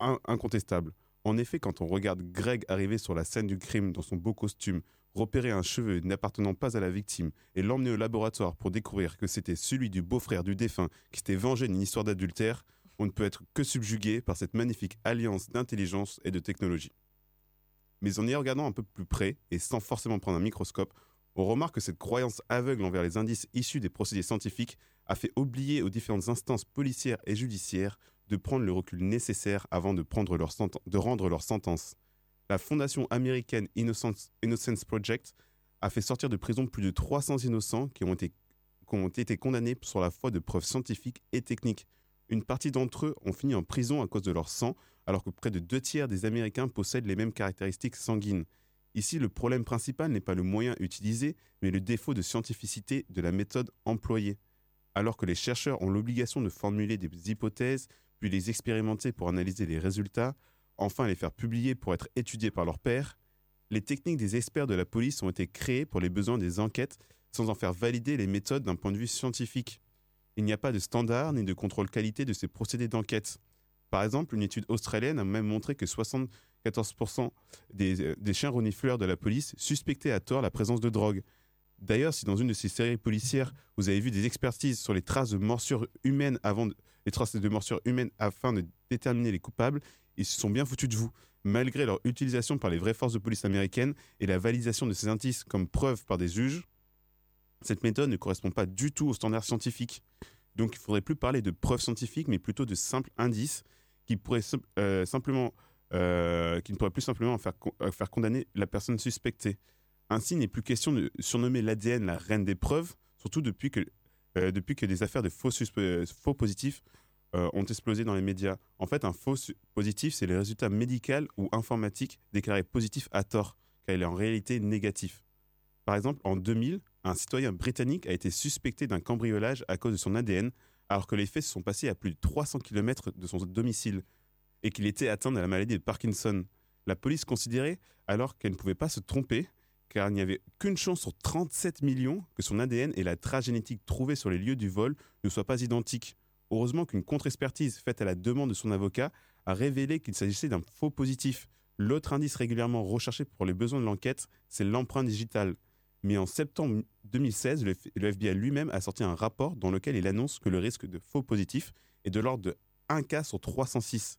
in- incontestables. En effet, quand on regarde Greg arriver sur la scène du crime dans son beau costume, repérer un cheveu n'appartenant pas à la victime et l'emmener au laboratoire pour découvrir que c'était celui du beau-frère du défunt qui s'était vengé d'une histoire d'adultère, on ne peut être que subjugué par cette magnifique alliance d'intelligence et de technologie. Mais en y regardant un peu plus près, et sans forcément prendre un microscope, on remarque que cette croyance aveugle envers les indices issus des procédés scientifiques a fait oublier aux différentes instances policières et judiciaires de prendre le recul nécessaire avant de, rendre leur sentence. La fondation américaine Innocence, Project a fait sortir de prison plus de 300 innocents qui ont été condamnés sur la foi de preuves scientifiques et techniques. Une partie d'entre eux ont fini en prison à cause de leur sang, alors que près de deux tiers des Américains possèdent les mêmes caractéristiques sanguines. Ici, le problème principal n'est pas le moyen utilisé, mais le défaut de scientificité de la méthode employée. Alors que les chercheurs ont l'obligation de formuler des hypothèses, puis les expérimenter pour analyser les résultats, enfin les faire publier pour être étudiés par leurs pairs, les techniques des experts de la police ont été créées pour les besoins des enquêtes sans en faire valider les méthodes d'un point de vue scientifique. Il n'y a pas de standard ni de contrôle qualité de ces procédés d'enquête. Par exemple, une étude australienne a même montré que 74% des, euh, des chiens renifleurs de la police suspectaient à tort la présence de drogue. D'ailleurs, si dans une de ces séries policières, vous avez vu des expertises sur les traces de morsures humaines avant les traces de morsures humaines afin de déterminer les coupables, ils se sont bien foutus de vous, malgré leur utilisation par les vraies forces de police américaines et la validation de ces indices comme preuve par des juges. Cette méthode ne correspond pas du tout aux standards scientifiques. Donc il faudrait plus parler de preuves scientifiques, mais plutôt de simples indices qui, pourraient euh, simplement, euh, qui ne pourraient plus simplement euh, faire condamner la personne suspectée. Ainsi, il n'est plus question de surnommer l'ADN la reine des preuves, surtout depuis que, depuis que des affaires de faux, positifs ont explosé dans les médias. En fait, un faux positif, c'est le résultat médical ou informatique déclaré positif à tort, car il est en réalité négatif. Par exemple, en 2000, un citoyen britannique a été suspecté d'un cambriolage à cause de son ADN, alors que les faits se sont passés à plus de 300 km de son domicile et qu'il était atteint de la maladie de Parkinson. La police considérait alors qu'elle ne pouvait pas se tromper, car il n'y avait qu'une chance sur 37 millions que son ADN et la trace génétique trouvée sur les lieux du vol ne soient pas identiques. Heureusement qu'une contre-expertise faite à la demande de son avocat a révélé qu'il s'agissait d'un faux positif. L'autre indice régulièrement recherché pour les besoins de l'enquête, c'est l'empreinte digitale. Mais en septembre 2016, le, FBI lui-même a sorti un rapport dans lequel il annonce que le risque de faux positif est de l'ordre de 1 cas sur 306.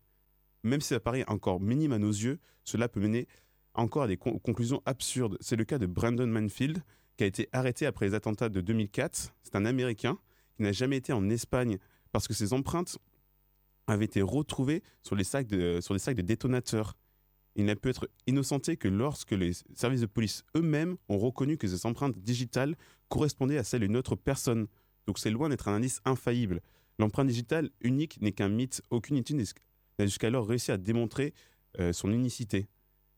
Même si ça paraît encore minime à nos yeux, cela peut mener encore à des con- conclusions absurdes. C'est le cas de Brandon Manfield, qui a été arrêté après les attentats de 2004. C'est un Américain qui n'a jamais été en Espagne parce que ses empreintes avaient été retrouvées sur, les sacs de détonateurs. Il n'a pu être innocenté que lorsque les services de police eux-mêmes ont reconnu que ces empreintes digitales correspondaient à celles d'une autre personne. Donc c'est loin d'être un indice infaillible. L'empreinte digitale unique n'est qu'un mythe. Aucune étude n'a jusqu'alors réussi à démontrer euh, son unicité.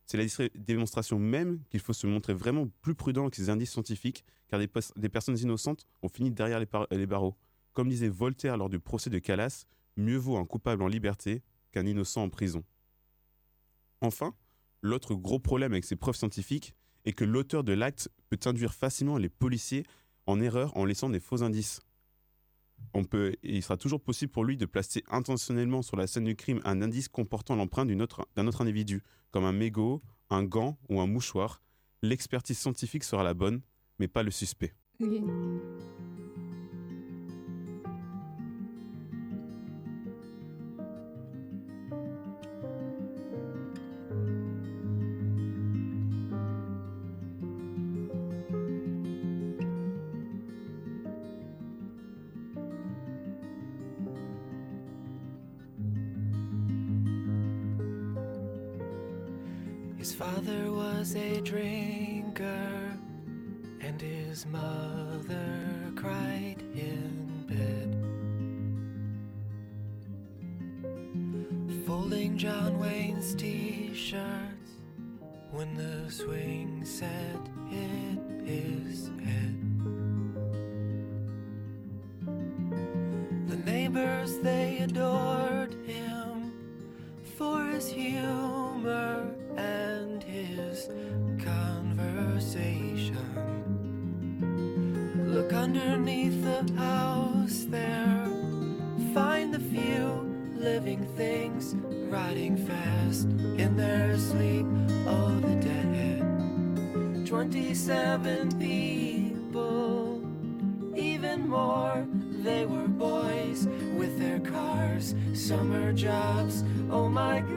C'est la démonstration même qu'il faut se montrer vraiment plus prudent que ces indices scientifiques, car des, personnes innocentes ont fini derrière les, les barreaux. Comme disait Voltaire lors du procès de Calas, mieux vaut un coupable en liberté qu'un innocent en prison. Enfin, l'autre gros problème avec ces preuves scientifiques est que l'auteur de l'acte peut induire facilement les policiers en erreur en laissant des faux indices. Il sera toujours possible pour lui de placer intentionnellement sur la scène du crime un indice comportant l'empreinte d'un autre individu, comme un mégot, un gant ou un mouchoir. L'expertise scientifique sera la bonne, mais pas le suspect. Was a drinker, and his mother cried in bed. Folding John Wayne's t shirts when the swing set hit his 27 people, even more. They were boys with their cars, summer jobs. Oh my god.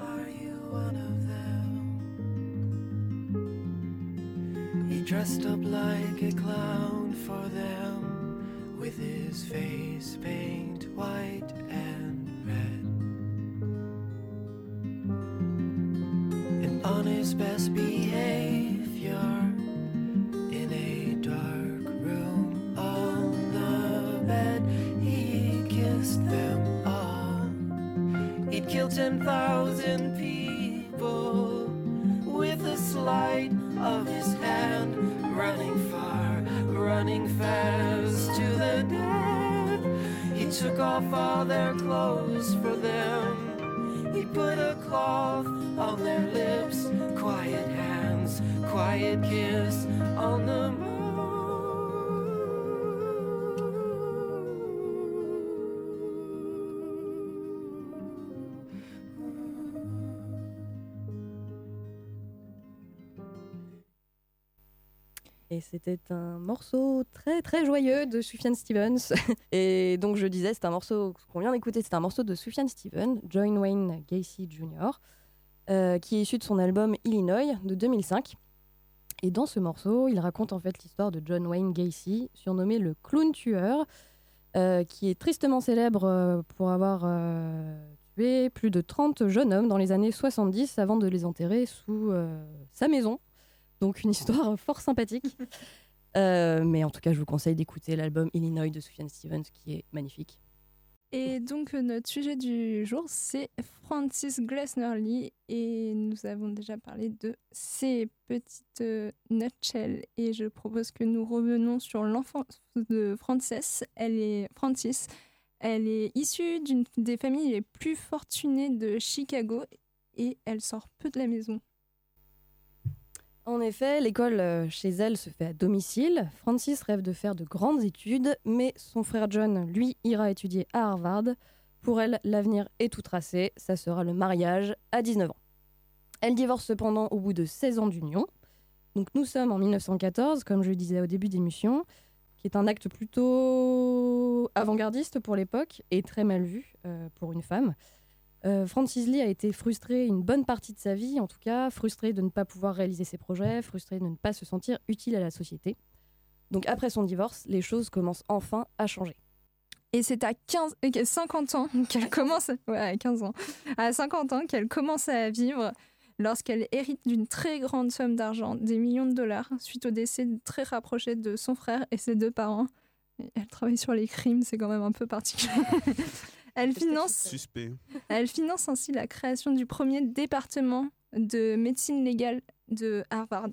Are you one of them? He dressed up like a clown for them with his face paint white and red. And on his best behavior in a dark room on the bed, he kissed them all. He'd kill 10,000 Et c'était un morceau très très joyeux de Sufjan Stevens. Et donc je disais, c'est un morceau qu'on vient d'écouter, c'est un morceau de Sufjan Stevens, John Wayne Gacy Jr., euh, qui est issu de son album Illinois de 2005. Et dans ce morceau, il raconte en fait l'histoire de John Wayne Gacy, surnommé le clown tueur, euh, qui est tristement célèbre euh, pour avoir tué plus de 30 jeunes hommes dans les années 70 avant de les enterrer sous sa maison. Donc une histoire fort sympathique. Euh, mais en tout cas, je vous conseille d'écouter l'album Illinois de Sufjan Stevens, qui est magnifique. Et donc euh, notre sujet du jour, c'est Francis Glessner Lee et nous avons déjà parlé de ses petites euh, nutshells et je propose que nous revenions sur l'enfance de Frances. Elle est Francis. Elle est issue d'une des familles les plus fortunées de Chicago et elle sort peu de la maison. En effet, l'école euh, chez elle se fait à domicile. Francis rêve de faire de grandes études, mais son frère John, lui, ira étudier à Harvard. Pour elle, l'avenir est tout tracé. Ça sera le mariage à 19 ans. Elle divorce cependant au bout de 16 ans d'union. Donc nous sommes en 1914, comme je le disais au début d'émission, qui est un acte plutôt avant-gardiste pour l'époque et très mal vu euh, pour une femme. Euh, Francis Lee a été frustrée une bonne partie de sa vie, en tout cas, frustrée de ne pas pouvoir réaliser ses projets, frustrée de ne pas se sentir utile à la société. Donc après son divorce, les choses commencent enfin à changer. Et c'est à 15, euh, 50 ans qu'elle commence, ouais, à 15 ans, à 50 ans qu'elle commence à vivre lorsqu'elle hérite d'une très grande somme d'argent, des millions de dollars, suite au décès très rapproché de son frère et ses deux parents. Elle travaille sur les crimes, c'est quand même un peu particulier. elle, finance, Suspect. elle finance ainsi la création du premier département de médecine légale de Harvard.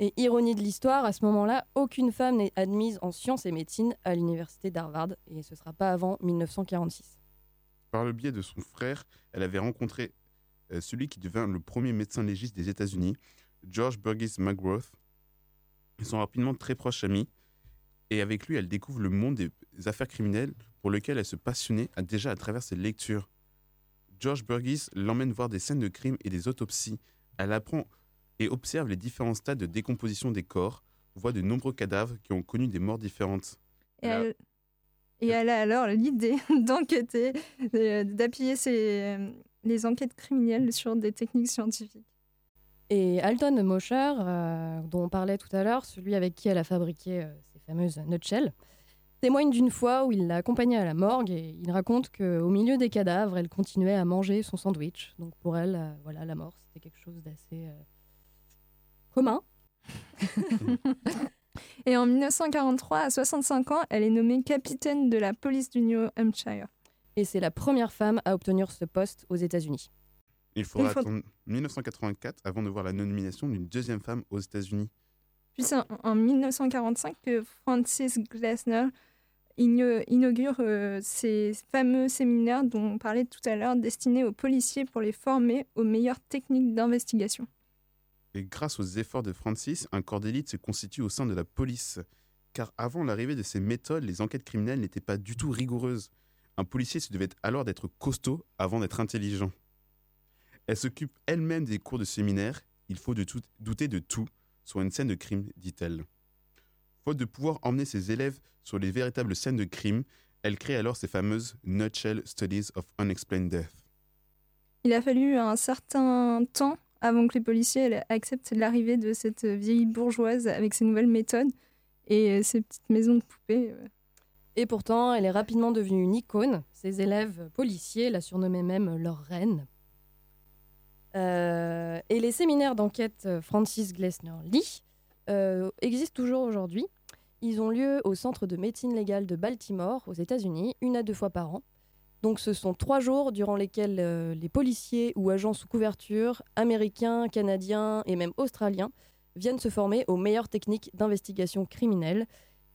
Et ironie de l'histoire, à ce moment-là, aucune femme n'est admise en sciences et médecine à l'université d'Harvard, et ce ne sera pas avant 1946. Par le biais de son frère, elle avait rencontré euh, celui qui devint le premier médecin légiste des États-Unis, George Burgess McGrath. Ils sont rapidement très proches amis, et avec lui, elle découvre le monde des affaires criminelles pour lequel elle se passionnait à- déjà à travers ses lectures. George Burgess l'emmène voir des scènes de crime et des autopsies. Elle apprend et observe les différents stades de décomposition des corps, voit de nombreux cadavres qui ont connu des morts différentes. Et elle, et elle a alors l'idée d'enquêter, d'appuyer ses- euh, les enquêtes criminelles sur des techniques scientifiques. Et Alton Mosher, euh, dont on parlait tout à l'heure, celui avec qui elle a fabriqué euh, ces fameuses nutshells, témoigne d'une fois où il l'a accompagnée à la morgue et il raconte qu'au milieu des cadavres, elle continuait à manger son sandwich. Donc pour elle, euh, voilà, la mort, c'était quelque chose d'assez euh, commun. Et en 1943, à 65 ans, elle est nommée capitaine de la police du New Hampshire. Et c'est la première femme à obtenir ce poste aux États-Unis. Il faudra faut- attendre 1984 avant de voir la nomination d'une deuxième femme aux États-Unis. Puis c'est en, en 1945 que Francis Glessner igno- inaugure euh, ces fameux séminaires dont on parlait tout à l'heure, destinés aux policiers pour les former aux meilleures techniques d'investigation. Et grâce aux efforts de Francis, un corps d'élite se constitue au sein de la police. Car avant l'arrivée de ces méthodes, les enquêtes criminelles n'étaient pas du tout rigoureuses. Un policier se devait alors d'être costaud avant d'être intelligent. Elle s'occupe elle-même des cours de séminaire. Il faut de tout- douter de tout sur une scène de crime, dit-elle. Faute de pouvoir emmener ses élèves sur les véritables scènes de crime, elle crée alors ses fameuses Nutshell Studies of Unexplained Death. Il a fallu un certain temps avant que les policiers acceptent l'arrivée de cette vieille bourgeoise avec ses nouvelles méthodes et ses petites maisons de poupées. euh. Et pourtant, elle est rapidement devenue une icône. Ses élèves policiers la surnommaient même leur reine. Euh, et les séminaires d'enquête euh, Francis Glessner Lee euh, existent toujours aujourd'hui. Ils ont lieu au Centre de médecine légale de Baltimore, aux États-Unis, une à deux fois par an. Donc ce sont trois jours durant lesquels euh, les policiers ou agents sous couverture, américains, canadiens et même australiens, viennent se former aux meilleures techniques d'investigation criminelle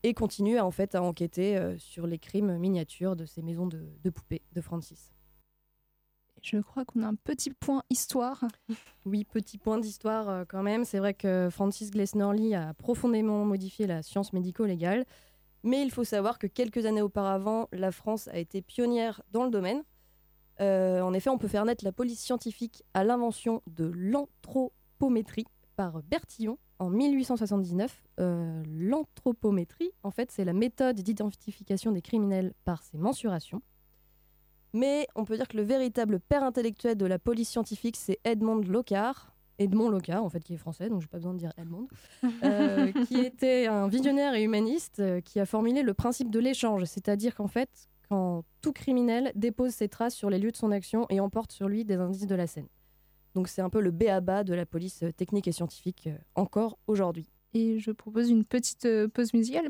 et continuent à, en fait à enquêter euh, sur les crimes miniatures de ces maisons de, de poupées de Francis. Je crois qu'on a un petit point histoire. Oui, petit point d'histoire euh, quand même. C'est vrai que Francis Glessner Lee a profondément modifié la science médico-légale. Mais il faut savoir que quelques années auparavant, la France a été pionnière dans le domaine. Euh, en effet, on peut faire naître la police scientifique à l'invention de l'anthropométrie par Bertillon en 1879. Euh, l'anthropométrie, en fait, c'est la méthode d'identification des criminels par ses mensurations. Mais on peut dire que le véritable père intellectuel de la police scientifique, c'est Edmond Locard. Edmond Locard, en fait, qui est français, donc j'ai pas besoin de dire Edmond, euh, qui était un visionnaire et humaniste euh, qui a formulé le principe de l'échange, c'est-à-dire qu'en fait, quand tout criminel dépose ses traces sur les lieux de son action et emporte sur lui des indices de la scène. Donc c'est un peu le béaba de la police euh, technique et scientifique euh, encore aujourd'hui. Et je propose une petite pause musicale.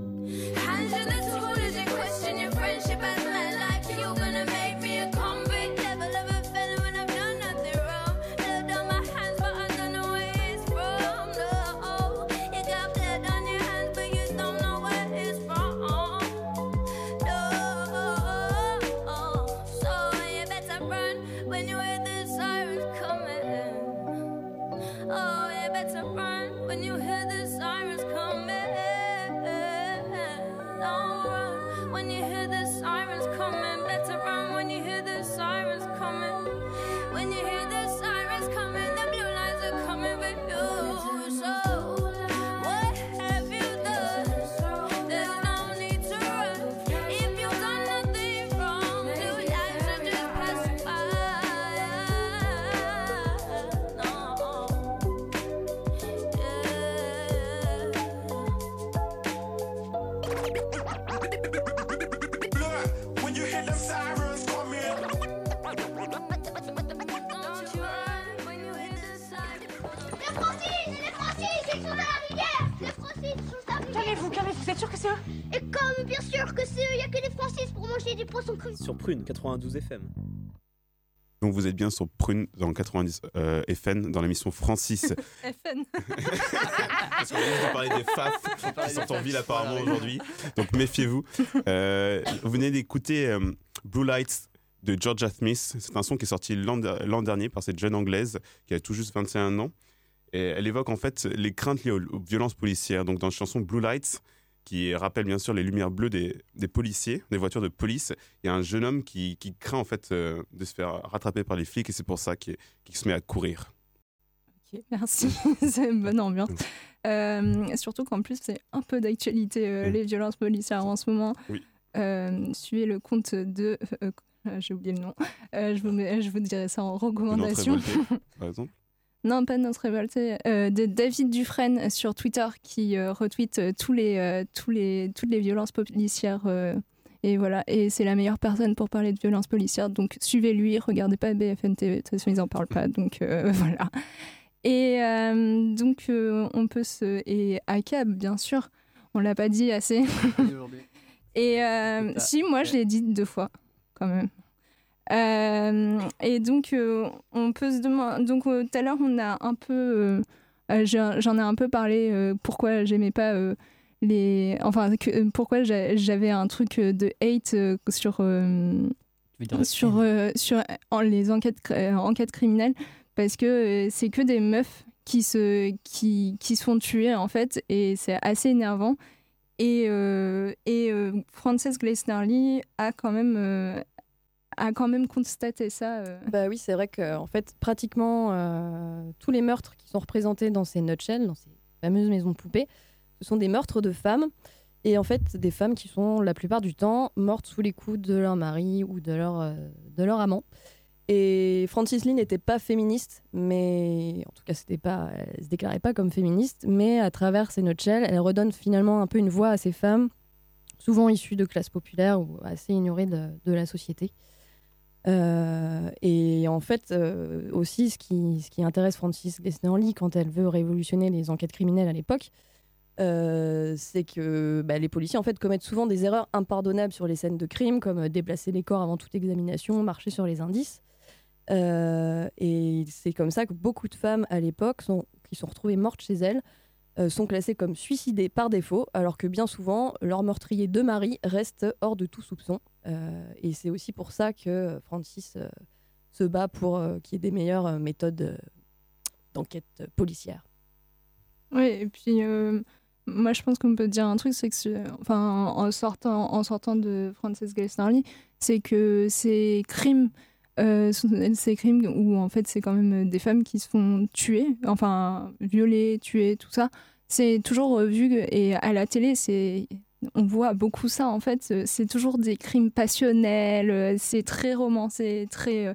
92 FM. Donc vous êtes bien sur Prune dans 90 euh, FN dans l'émission Francis. FN. Parce qu'on vient de parler des FAF qui sont en ville apparemment aujourd'hui. Donc méfiez-vous. Euh, vous venez d'écouter euh, Blue Lights de Georgia Smith. C'est un son qui est sorti l'an dernier par cette jeune anglaise qui a tout juste 21 ans. Et elle évoque en fait les craintes liées aux, aux violences policières. Donc dans la chanson Blue Lights, qui rappelle bien sûr les lumières bleues des, des policiers, des voitures de police, il y a un jeune homme qui, qui craint en fait euh, de se faire rattraper par les flics et c'est pour ça qu'il se met à courir. Ok, merci, c'est une bonne ambiance. Euh, surtout qu'en plus, c'est un peu d'actualité, euh, les violences policières en ce moment. Oui. Suivez le compte de. J'ai oublié le nom. Je, vous je vous dirai ça en recommandation. Par exemple. Non, pas notre révolté. euh, de David Dufresne sur Twitter qui euh, retweet euh, tous les, euh, tous les, toutes les violences policières. euh, et voilà, et c'est la meilleure personne pour parler de violences policières. Donc suivez-lui, regardez pas BFM TV, de toute façon ils en parlent pas. Donc voilà. Et donc on peut se. Et ACAB, bien sûr, on l'a pas dit assez. et si, moi je l'ai dit deux fois, quand même. Euh, et donc, euh, on peut se demander. Donc, euh, tout à l'heure, on a un peu. J'en ai un peu parlé pourquoi j'aimais pas les. Enfin, que- pourquoi j'a- j'avais un truc de hate sur. sur, euh, sur en- les enquêtes, euh, enquêtes criminelles parce que euh, c'est que des meufs qui se, qui, qui se font tuer en fait et c'est assez énervant. Et, et Frances Glessner Lee a quand même, a quand même constaté ça. euh. Bah oui, c'est vrai que fait, pratiquement euh, tous les meurtres qui sont représentés dans ces nutshells, dans ces fameuses maisons de poupées, ce sont des meurtres de femmes. Et en fait, des femmes qui sont la plupart du temps mortes sous les coups de leur mari ou de leur, euh, de leur amant. Et Francis Lee n'était pas féministe, mais en tout cas, c'était pas, se déclarait pas comme féministe, mais à travers ces nutshells, elle redonne finalement un peu une voix à ces femmes, souvent issues de classes populaires ou assez ignorées de la société. Euh, et en fait, euh, aussi, ce qui, intéresse Francis Lee quand elle veut révolutionner les enquêtes criminelles à l'époque, euh, c'est que bah, les policiers en fait commettent souvent des erreurs impardonnables sur les scènes de crime, comme déplacer les corps avant toute examination, marcher sur les indices. Et c'est comme ça que beaucoup de femmes à l'époque qui sont retrouvées mortes chez elles sont classées comme suicidées par défaut, alors que bien souvent leur meurtrier de mari reste hors de tout soupçon. Euh, et c'est aussi pour ça que Francis euh, se bat pour euh, qu'il y ait des meilleures méthodes d'enquête policière. Oui, et puis moi je pense qu'on peut dire un truc, c'est que enfin, en sortant, en sortant de Frances Lee, c'est que ces crimes, ces crimes où en fait c'est quand même des femmes qui se font tuer, enfin violer, tuer, tout ça, c'est toujours vu et à la télé c'est on voit beaucoup ça en fait, euh, c'est toujours des crimes passionnels, euh, c'est très romancé, très euh,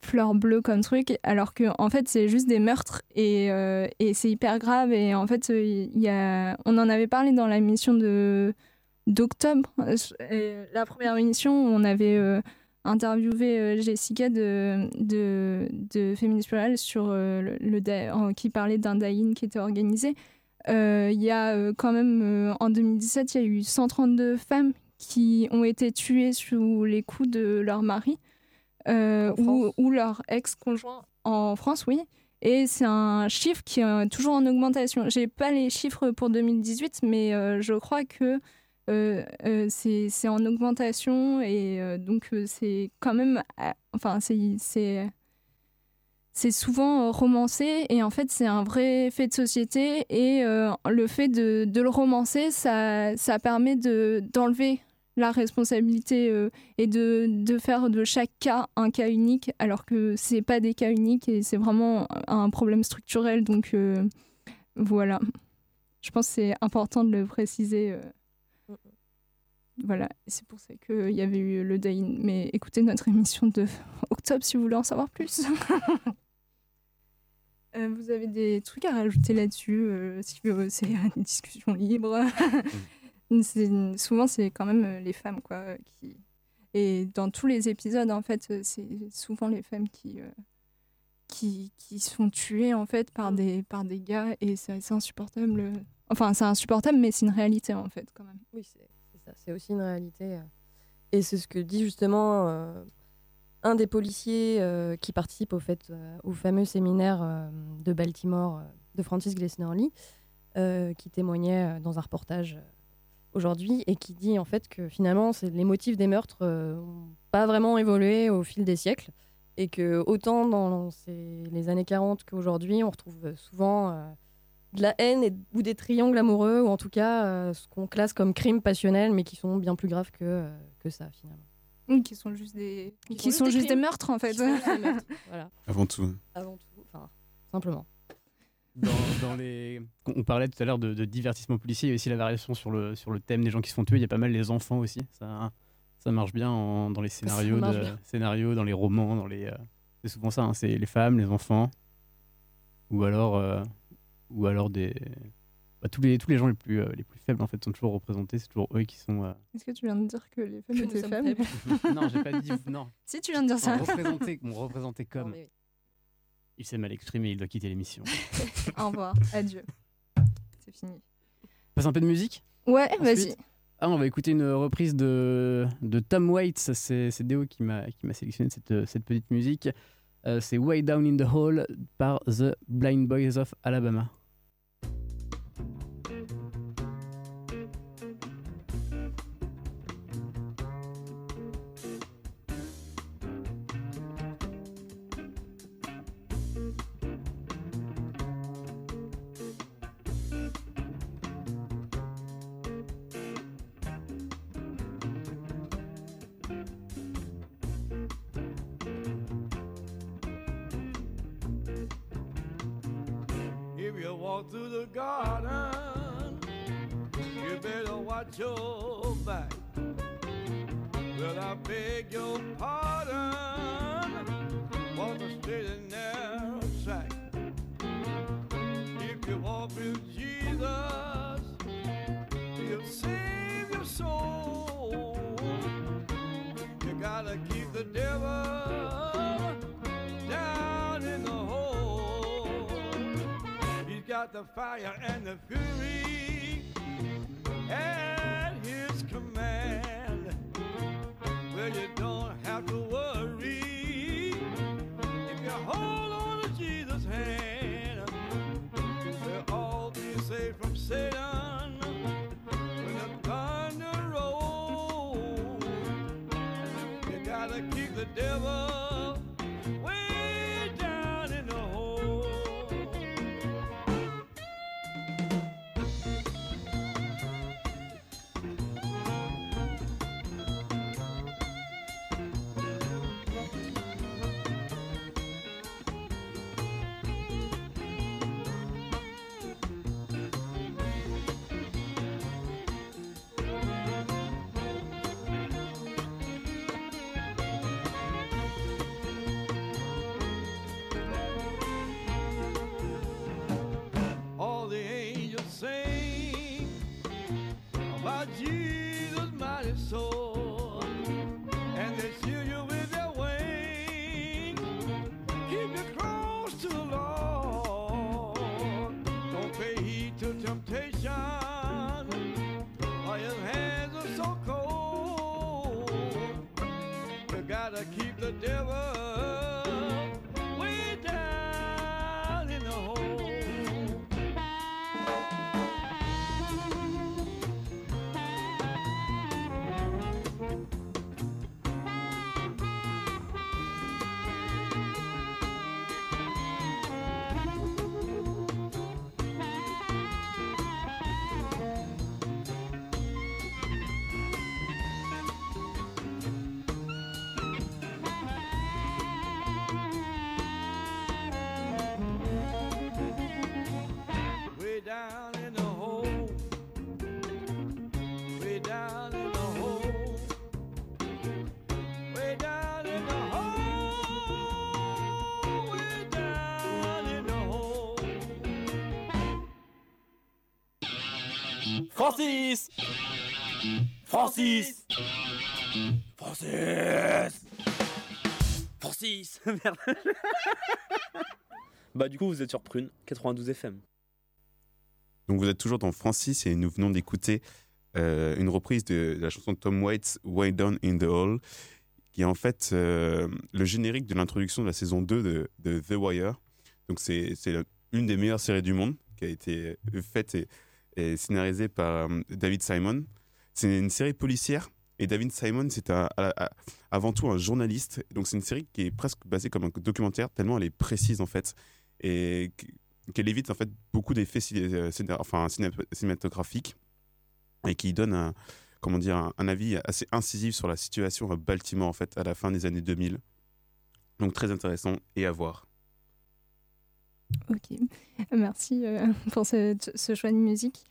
fleur bleue comme truc, alors que en fait c'est juste des meurtres et, c'est hyper grave et en fait on en avait parlé dans la mission de d'octobre, la première émission où on avait interviewé Jessica de, de, de sur le, qui parlait d'un die-in qui était organisé. Euh, Il y a euh, quand même euh, en 2017 il y a eu 132 femmes qui ont été tuées sous les coups de leur mari ou, ou leur ex-conjoint en France, oui. Et c'est un chiffre qui est toujours en augmentation. J'ai pas les chiffres pour 2018, mais euh, je crois que euh, euh, c'est en augmentation et donc c'est quand même, enfin c'est c'est souvent euh, romancé et en fait c'est un vrai fait de société et euh, le fait de, de le romancer ça, ça permet de d'enlever la responsabilité euh, et de, de faire de chaque cas un cas unique alors que c'est pas des cas uniques et c'est vraiment un problème structurel. Donc euh, voilà. Je pense que c'est important de le préciser voilà. C'est pour ça qu'il y avait eu le day mais écoutez notre émission de octobre si vous voulez en savoir plus Euh, vous avez des trucs à rajouter là-dessus euh, si euh, c'est une discussion libre C'est- souvent c'est quand même euh, les femmes quoi euh, qui et dans tous les épisodes en fait c'est souvent les femmes qui qui, qui se font tuer en fait par des par des gars et c'est insupportable enfin c'est insupportable mais c'est une réalité en fait quand même Oui, c'est c'est ça. C'est aussi une réalité. Et c'est ce que dit justement un des policiers euh, qui participe au, euh, fameux séminaire euh, de Baltimore de Francis Glessner-Lee, qui témoignait dans un reportage aujourd'hui et qui dit en fait que finalement les motifs des meurtres n'ont pas vraiment évolué au fil des siècles et que autant dans les années 40 qu'aujourd'hui on retrouve souvent de la haine ou des triangles amoureux ou en tout cas ce qu'on classe comme crimes passionnels mais qui sont bien plus graves que ça finalement. Oui, qui sont juste des, qui, sont sont juste juste des des crimes. meurtres en fait. Meurtres, voilà. Avant tout. Avant tout, enfin simplement. Dans, dans les... On parlait tout à l'heure de, de divertissement policier, il y a aussi la variation sur le, sur le thème des gens qui se font tuer. Il y a pas mal les enfants aussi. Ça, ça marche bien en- dans les de- scénarios, dans les romans. Dans les, euh, C'est souvent ça, hein, c'est les femmes, les enfants. Ou alors, euh, ou alors des... bah, tous, les, tous les gens les plus, euh, les plus faibles en fait, sont toujours représentés. C'est toujours eux qui sont... euh, Est-ce que tu viens de dire que les femmes étaient faibles non, j'ai pas dit... Non. Si, tu viens de dire ça. On représentait, on représentait comme... mais oui. Il s'est mal exprimé, il doit quitter l'émission. Au revoir, adieu. C'est fini. Passe un peu de musique? Ouais, vas-y. Ah, on va écouter une reprise de, de Tom Waits. C'est Déo qui m'a qui m'a sélectionné cette, cette petite musique. Euh, c'est Way Down in the Hole par The Blind Boys of Alabama. Francis. Francis. Francis. Francis. Merde. Bah du coup vous êtes sur Prune 92 FM. Donc vous êtes toujours dans Francis et nous venons d'écouter euh, une reprise de, de la chanson de Tom Waits, Way Down in the Hall, qui est en fait euh, le générique de l'introduction de la saison 2 de, de The Wire. Donc c'est une des meilleures séries du monde qui a été faite et, et scénarisée par euh, David Simon. C'est une série policière et David Simon, c'est avant tout un journaliste. Donc c'est une série qui est presque basée comme un documentaire, tellement elle est précise en fait et qu- qu'elle évite en fait beaucoup d'effets euh, cinématographiques et qui donne un, comment dire, un avis assez incisif sur la situation à Baltimore en fait à la fin des années 2000. Donc très intéressant et à voir. Ok, merci euh, pour ce, choix de musique.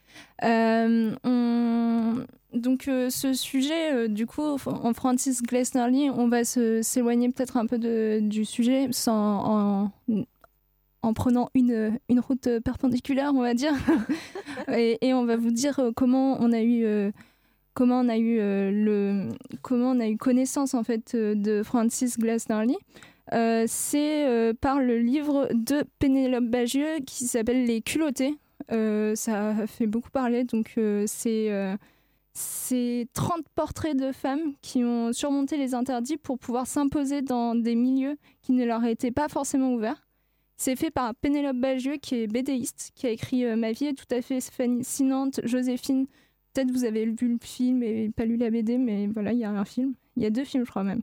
Euh, on- Donc euh, ce sujet, du coup, en Francis Glessnerly, on va s'éloigner peut-être un peu du sujet sans, en, en prenant une, une route perpendiculaire, on va dire. et, on va vous dire comment on a eu... Comment on a eu le comment on a eu connaissance en fait de Francis Glessnerly euh, c'est euh, par le livre de Pénélope Bagieux qui s'appelle Les culottés. Euh, ça fait beaucoup parler, donc c'est c'est 30 portraits de femmes qui ont surmonté les interdits pour pouvoir s'imposer dans des milieux qui ne leur étaient pas forcément ouverts. C'est fait par Pénélope Bagieux, qui est bédéiste, qui a écrit Ma vie est tout à fait fascinante, Joséphine. Peut-être vous avez vu le film et pas lu la BD, mais voilà, il y a un film. Il y a deux films, je crois même.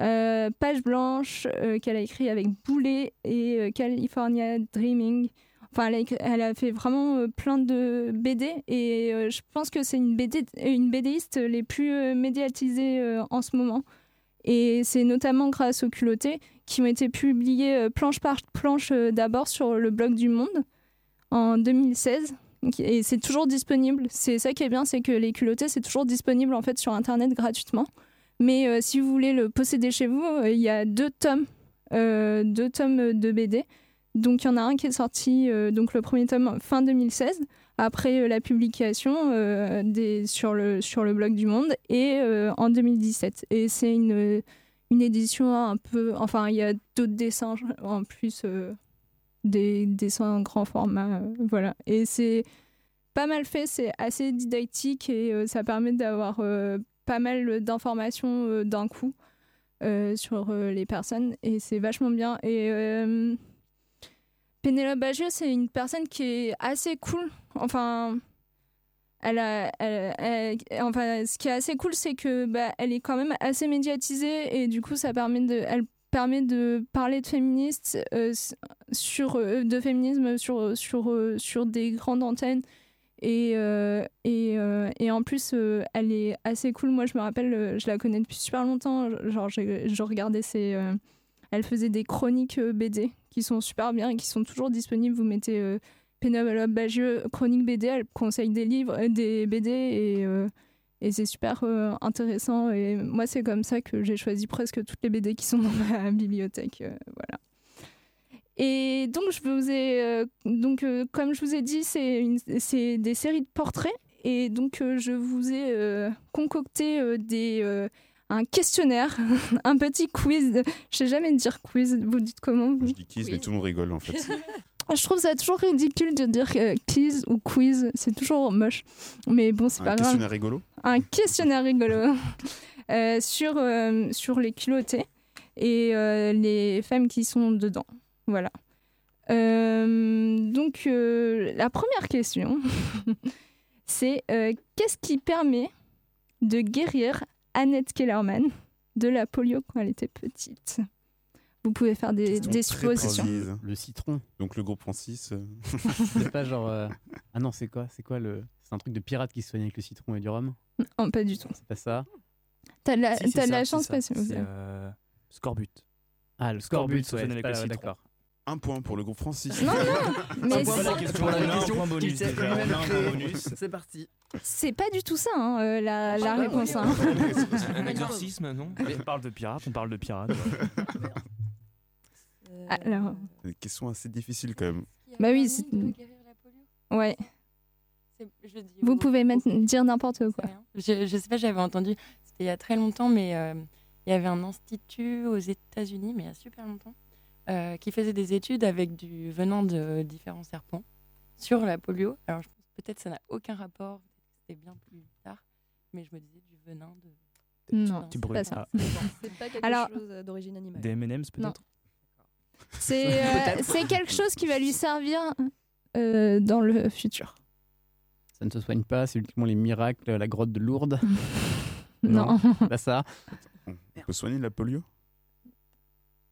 Euh, Page blanche euh, qu'elle a écrit avec Boulet et euh, California Dreaming. Enfin, elle a, fait vraiment plein de BD et je pense que c'est une, BD, une BDiste les plus euh, médiatisées en ce moment. Et c'est notamment grâce aux culottés qui ont été publiés planche par planche d'abord sur le blog du Monde en 2016. Et c'est toujours disponible. C'est ça qui est bien, c'est que les culottés, c'est toujours disponible en fait sur Internet gratuitement. Mais euh, si vous voulez le posséder chez vous, euh, il y a deux tomes, euh, deux tomes de BD. Donc il y en a un qui est sorti, donc le premier tome fin 2016, après la publication sur, le, sur le blog du Monde, et en 2017. Et c'est une, une édition un peu... Enfin, il y a d'autres dessins en plus, des dessins en grand format. voilà. Et c'est pas mal fait, c'est assez didactique et ça permet d'avoir pas mal d'informations euh, d'un coup euh, sur euh, les personnes et c'est vachement bien. Et Pénélope Bagieux, c'est une personne qui est assez cool. Enfin, elle a, elle- enfin, ce qui est assez cool, c'est que bah, elle est quand même assez médiatisée et du coup, ça permet de, elle permet de parler de féministes sur de féminisme sur sur sur des grandes antennes et euh, et, euh, et en plus euh, elle est assez cool moi je me rappelle je la connais depuis super longtemps genre je regardais ses elle faisait des chroniques BD qui sont super bien et qui sont toujours disponibles vous mettez Pénélope Bagieux chronique BD elle conseille des livres des BD et et c'est super intéressant. Et moi, c'est comme ça que j'ai choisi presque toutes les BD qui sont dans ma bibliothèque. voilà. Et donc, je vous ai, euh, donc, euh, comme je vous ai dit, c'est des séries de portraits. Et donc, euh, je vous ai concocté des, un questionnaire, un petit quiz. Je sais jamais dire quiz. Vous dites comment vous Je dis kiss, mais tout le monde rigole en fait. je trouve ça toujours ridicule de dire quiz ou quiz. C'est toujours moche. Mais bon, c'est Un pas grave questionnaire rigolo? Un questionnaire rigolo sur, sur les culottés et les femmes qui sont dedans. Voilà. Euh, donc, euh, la première question, c'est euh, qu'est-ce qui permet de guérir Annette Kellerman de la polio quand elle était petite? Vous pouvez faire des, des très suppositions. précise. Le citron. Donc le groupe Francis. euh, C'est pas genre. euh, Ah non, c'est quoi C'est quoi le. C'est un truc de pirate qui se soigne avec le citron et du rhum? Oh, pas du tout. C'est pas ça? T'as de la, Si, de chance ça. parce que C'est euh, Scorbut. Ah, le Scorbut, scorbut, ouais, avec pas- le citron. d'accord. Un point pour le groupe Francis. Non, non, mais c'est- la question, Pour la on a un question point bonus bonus. C'est parti. C'est pas du tout ça, hein, euh, la, la bah, réponse. hein. Un exorcisme, non On parle de pirates, on parle de pirates. Alors, Une question assez difficile quand même. bah oui, c'est... Ouais. Je dis Vous au- pouvez mettre- dire n'importe quoi. Je, je sais pas, j'avais entendu, c'était il y a très longtemps, mais euh, il y avait un institut aux États-Unis, mais il y a super longtemps, euh, qui faisait des études avec du venant de différents serpents sur la polio. Alors, je pense peut-être ça n'a aucun rapport, c'était bien plus tard. mais je me disais du venin de. Non, c'est bruit. pas ça. Ah. C'est pas quelque Alors- chose euh, d'origine animale. Des M&M's Non. peut-être C'est euh, quelque chose qui va lui servir euh, dans le futur. Ça ne se soigne pas, c'est uniquement les miracles, la grotte de Lourdes. Non. Pas ça. On peut soigner la polio?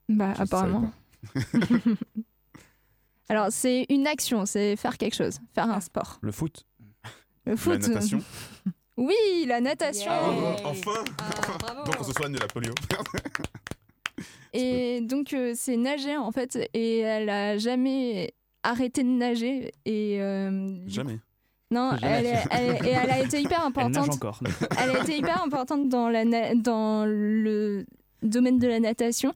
Bah, Je apparemment. Alors, c'est une action, c'est faire quelque chose, faire un sport. Le foot Le foot. La natation Oui, la natation. Ah, Enfin Donc on se soigne de la polio. Et donc, euh, c'est nager en fait, et elle a jamais arrêté de nager. Et euh, Jamais. Non, elle, est- elle est- et elle a été hyper Elle nage importante. encore. Elle a été hyper importante dans, la dans le domaine de la natation.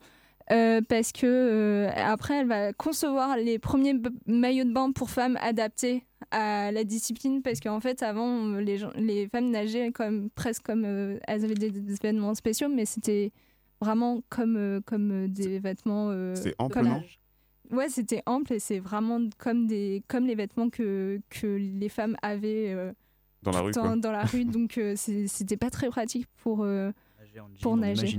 Euh, parce que euh, après elle va concevoir les premiers maillots de bain pour femmes adaptés à la discipline. Parce qu'en fait avant les, gens, les femmes nageaient comme presque comme euh, elles avaient des, des vêtements spéciaux mais c'était vraiment comme comme des vêtements C'est ample, comme- non? Ouais, c'était ample et c'est vraiment comme des comme les vêtements que que les femmes avaient Dans la rue, dans la rue. Donc c'était pas très pratique pour en jean, pour nager.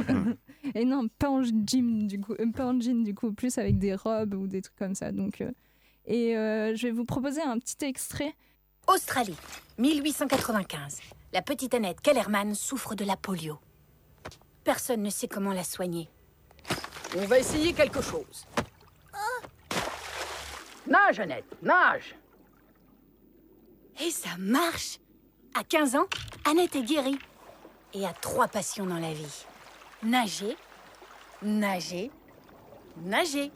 et non, pas en jean du coup, euh, pas en jean du coup, plus avec des robes ou des trucs comme ça. Donc euh, et euh, je vais vous proposer un petit extrait. Australie, 1895. La petite Annette Kellerman souffre de la polio. Personne ne sait comment la soigner. On va essayer quelque chose. Nage, Annette, nage Et ça marche À 15 ans, Annette est guérie et a trois passions dans la vie. Nager, nager, nager.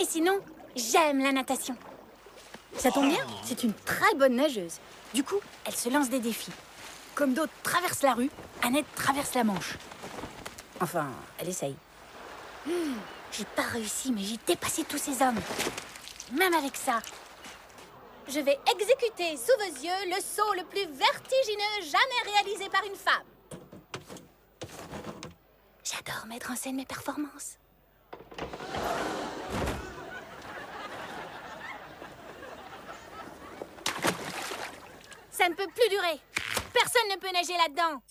Et sinon, j'aime la natation. Ça tombe bien, c'est une très bonne nageuse. Du coup, elle se lance des défis. Comme d'autres traversent la rue, Annette traverse la Manche. Enfin, elle essaye. Hmm, j'ai pas réussi, mais j'ai dépassé tous ces hommes. Même avec ça, Je vais exécuter sous vos yeux le saut le plus vertigineux jamais réalisé par une femme. j'adore mettre en scène mes performances. Ça ne peut plus durer. Personne ne peut nager là-dedans.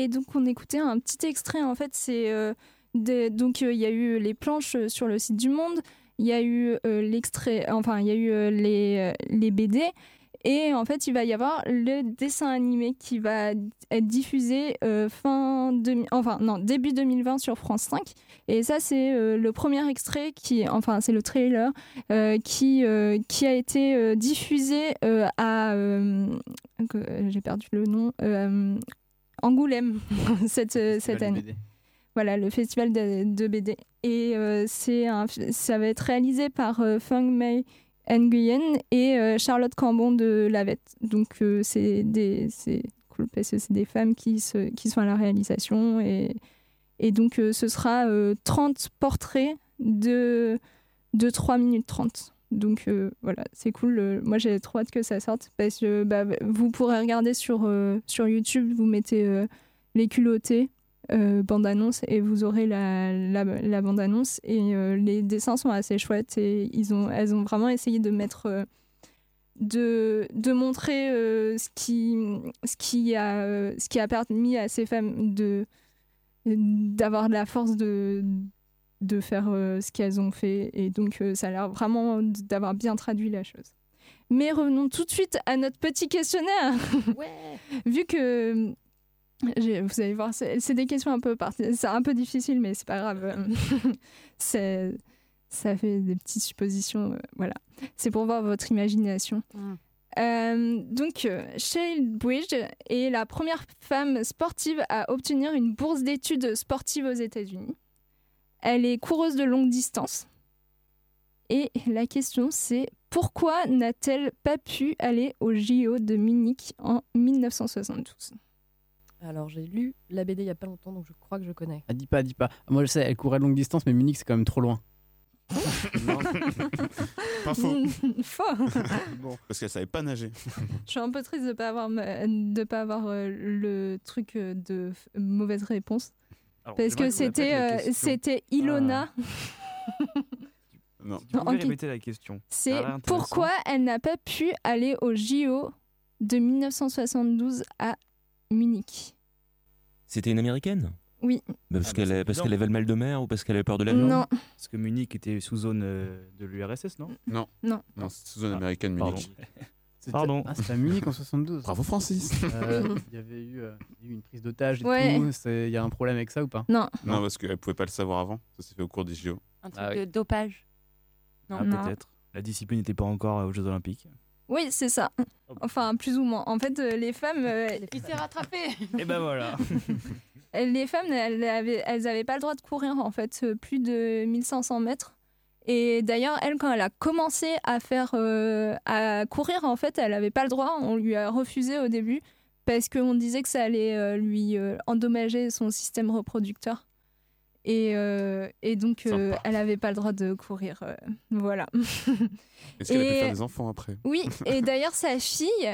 Et donc on écoutait un petit extrait en fait, c'est euh, donc euh, il y a eu les planches euh, sur le site du Monde, il y a eu l'extrait, enfin il y a eu les, les BD et en fait il va y avoir le dessin animé qui va être diffusé fin 2000 enfin non début 2020 sur France 5 et ça c'est le premier extrait qui enfin c'est le trailer qui qui a été diffusé à j'ai perdu le nom Angoulême cette, euh, cette année. BD. Voilà, le festival de, de BD. Et euh, c'est un, ça va être réalisé par euh, Feng Mei Nguyen et Charlotte Cambon de Lavette. Donc c'est des c'est cool parce que c'est des femmes qui, se, qui sont à la réalisation. Et, et donc ce sera euh, 30 portraits de, de 3 minutes 30. Donc euh, voilà, c'est cool. Euh, Moi j'ai trop hâte que ça sorte parce que bah, vous pourrez regarder sur, euh, sur YouTube, vous mettez les culottés, bande-annonce, et vous aurez la, la, bande-annonce. Et les dessins sont assez chouettes et ils ont, elles ont vraiment essayé de mettre. de, de montrer ce, qui, ce, qui a, ce qui a permis à ces femmes de d'avoir la force de faire euh, ce qu'elles ont fait. Et donc, euh, ça a l'air vraiment d'avoir bien traduit la chose. Mais revenons tout de suite à notre petit questionnaire. Vu que. j'ai- Vous allez voir, c'est des questions un peu, c'est un peu difficile, mais c'est pas grave. C'est- ça fait des petites suppositions. euh, voilà. C'est pour voir votre imagination. Euh, donc, euh, Shale Bridge est la première femme sportive à obtenir une bourse d'études sportives aux États-Unis. Elle est coureuse de longue distance. Et la question, c'est pourquoi n'a-t-elle pas pu aller au JO de Munich en 1972 Alors j'ai lu la BD il y a pas longtemps, donc je crois que je connais. Ah, dis pas, dis pas. Moi, je sais, elle courait de longue distance, mais Munich, c'est quand même trop loin. Non. Pas faux. Faux. bon. Parce qu'elle savait pas nager. Je suis un peu triste de pas avoir ma- de pas avoir euh, le truc euh, de mauvaise réponse. Alors, Parce que c'était la euh, c'était Ilona. Non. Répéter la question. C'est pourquoi elle n'a pas pu aller au JO de 1972 à Munich. C'était une américaine? Oui. Bah, Parce Ah, qu'elle bah, qu'elle avait le mal de mer ou parce qu'elle avait peur de l'avion? Non. Parce que Munich était sous zone euh, de l'URSS, non? Non. Non. Non, c'est sous zone américaine, Munich. C'était- Pardon. Ah, c'était à Munich en 72. Bravo, Francis. Euh, Il y avait eu, euh, eu une prise d'otage et Ouais. tout. Il y a un problème avec ça ou pas? Non. Non, parce qu'elle pouvait pas le savoir avant. Ça s'est fait au cours des JO. Un truc Ah oui. de dopage. Non. Ah, Non. peut-être. La discipline n'était pas encore euh, aux Jeux Olympiques. Oui, c'est ça. Enfin, plus ou moins. En fait, euh, les femmes, euh, Il s'est rattrapé. Et ben voilà. les femmes, elles avaient, elles avaient pas le droit de courir en fait, euh, plus de 1500 mètres. Et d'ailleurs, elle, quand elle a commencé à faire, euh, à courir, en fait, elle avait pas le droit. On lui a refusé au début parce qu'on disait que ça allait euh, lui euh, endommager son système reproducteur. Et, et donc, elle avait pas le droit de courir. voilà. Est-ce qu'elle a pu faire des enfants après? Oui, et d'ailleurs sa fille,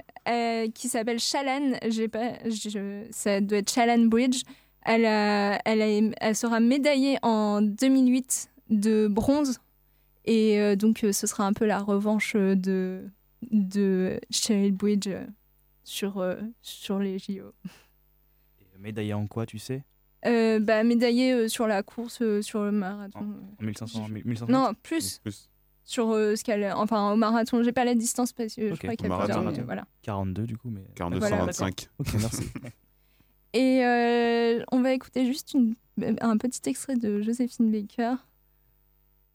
qui s'appelle Shalan, j'ai pas, je- ça doit être Shalan Bridge, elle, a- elle, a- elle sera médaillée en 2008 de bronze, et euh, donc euh, ce sera un peu la revanche euh, de, de Cheryl Bridge sur, euh, sur les JO. Médaillé en quoi, tu sais? Euh, bah, médaillée euh, sur la course, euh, sur le marathon. En 1500, 1500 Non, plus. Plus. Sur euh, ce qu'elle, enfin au marathon, j'ai pas la distance parce que je Ok, crois qu'il y a plusieurs, mais voilà. 42 du coup, mais. 42, Voilà, 125. Ok, merci. Et euh, on va écouter juste une- un petit extrait de Joséphine Baker.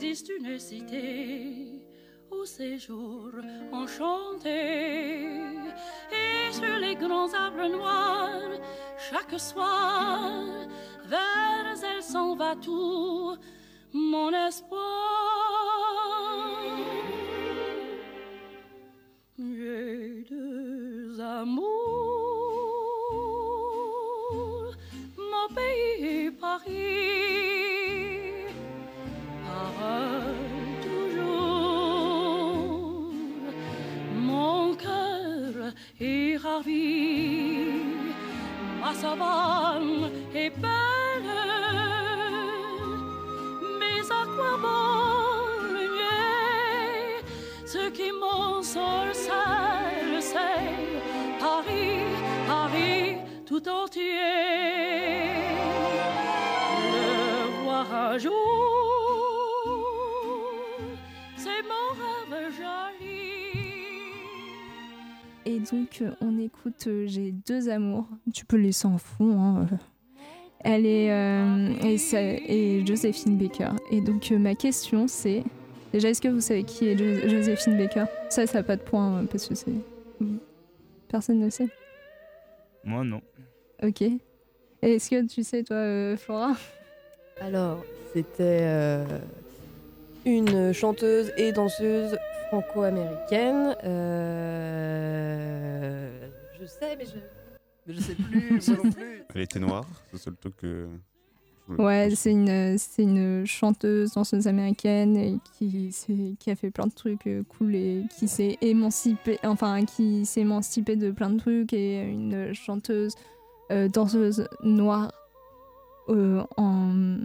existe une cité au séjour enchanté. Et sur les grands arbres noirs, chaque soir, vers elle s'en va tout mon espoir. J'ai deux amours, mon pays et Paris, est ravi, ma savane est belle, mais à quoi bon ce qui m'ensorcelle, c'est Paris, Paris tout entier. Et donc, euh, on écoute euh, J'ai deux amours. Tu peux laisser en fond. hein, euh. Elle est. euh, et, Joséphine Baker. Et donc, euh, ma question, c'est. Déjà, est-ce que vous savez qui est Jo- Joséphine Baker? Ça, ça n'a pas de point euh, parce que c'est. Personne ne sait. Moi, non. Ok. Est-ce que tu sais, toi, euh, Flora? Alors, c'était euh, une chanteuse et danseuse franco-américaine. euh, je sais, mais je, mais je sais plus. non plus. Elle était noire, c'est le seul truc que. Ouais, c'est une, c'est une chanteuse, danseuse américaine et qui, qui a fait plein de trucs euh, cool et qui s'est émancipée, enfin, qui s'est émancipée de plein de trucs et une chanteuse, euh, danseuse noire euh, en.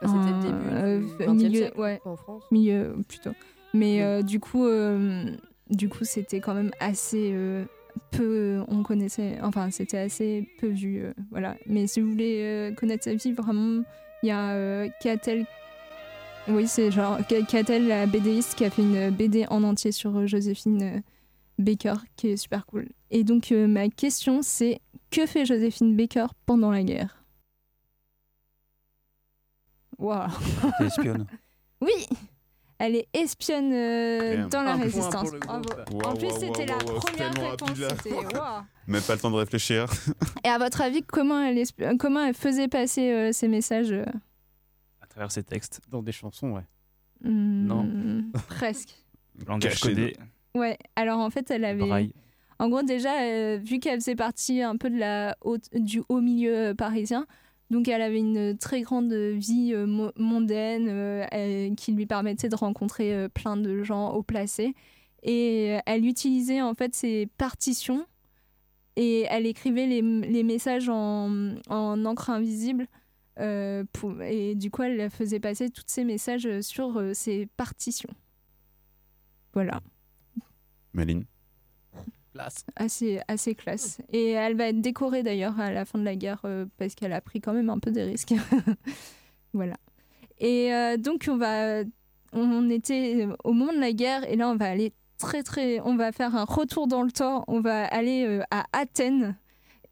Bah, c'était le en, début euh, du f- 20e milieu, siècle, ouais, en France. milieu plutôt. Mais euh, du coup, euh, du coup, c'était quand même assez euh, peu. On connaissait, enfin, c'était assez peu vu, euh, voilà. Mais si vous voulez euh, connaître sa vie, vraiment, il y a euh, Catel. Oui, c'est genre Ca- Catel, la BDiste, qui a fait une BD en entier sur Joséphine Baker, qui est super cool. Et donc, euh, ma question, c'est que fait Joséphine Baker pendant la guerre? Waouh T'es espionne? oui, Elle est espionne euh, dans la point résistance. Bravo. en plus, wow, c'était wow, la première réponse. Même pas le temps de réfléchir. Et à votre avis, comment elle, esp- comment elle faisait passer euh, ces messages euh À travers ces textes. Dans des chansons, ouais. Hmm, Non. Presque. Langage codé. Ouais, alors en fait, elle avait. Braille. En gros, déjà, euh, vu qu'elle faisait partie un peu de la haute, du haut milieu euh, parisien, donc elle avait une très grande vie euh, mo- mondaine euh, qui lui permettait de rencontrer euh, plein de gens haut placés. Et elle utilisait en fait ses partitions et elle écrivait les, messages en, en encre invisible. et du coup, elle faisait passer tous ces messages sur ses partitions. Voilà. Maline? Assez, assez classe. Et elle va être décorée d'ailleurs à la fin de la guerre euh, parce qu'elle a pris quand même un peu des risques. voilà. Et euh, donc on va, on était au moment de la guerre et là on va aller très très, on va faire un retour dans le temps. On va aller euh, à Athènes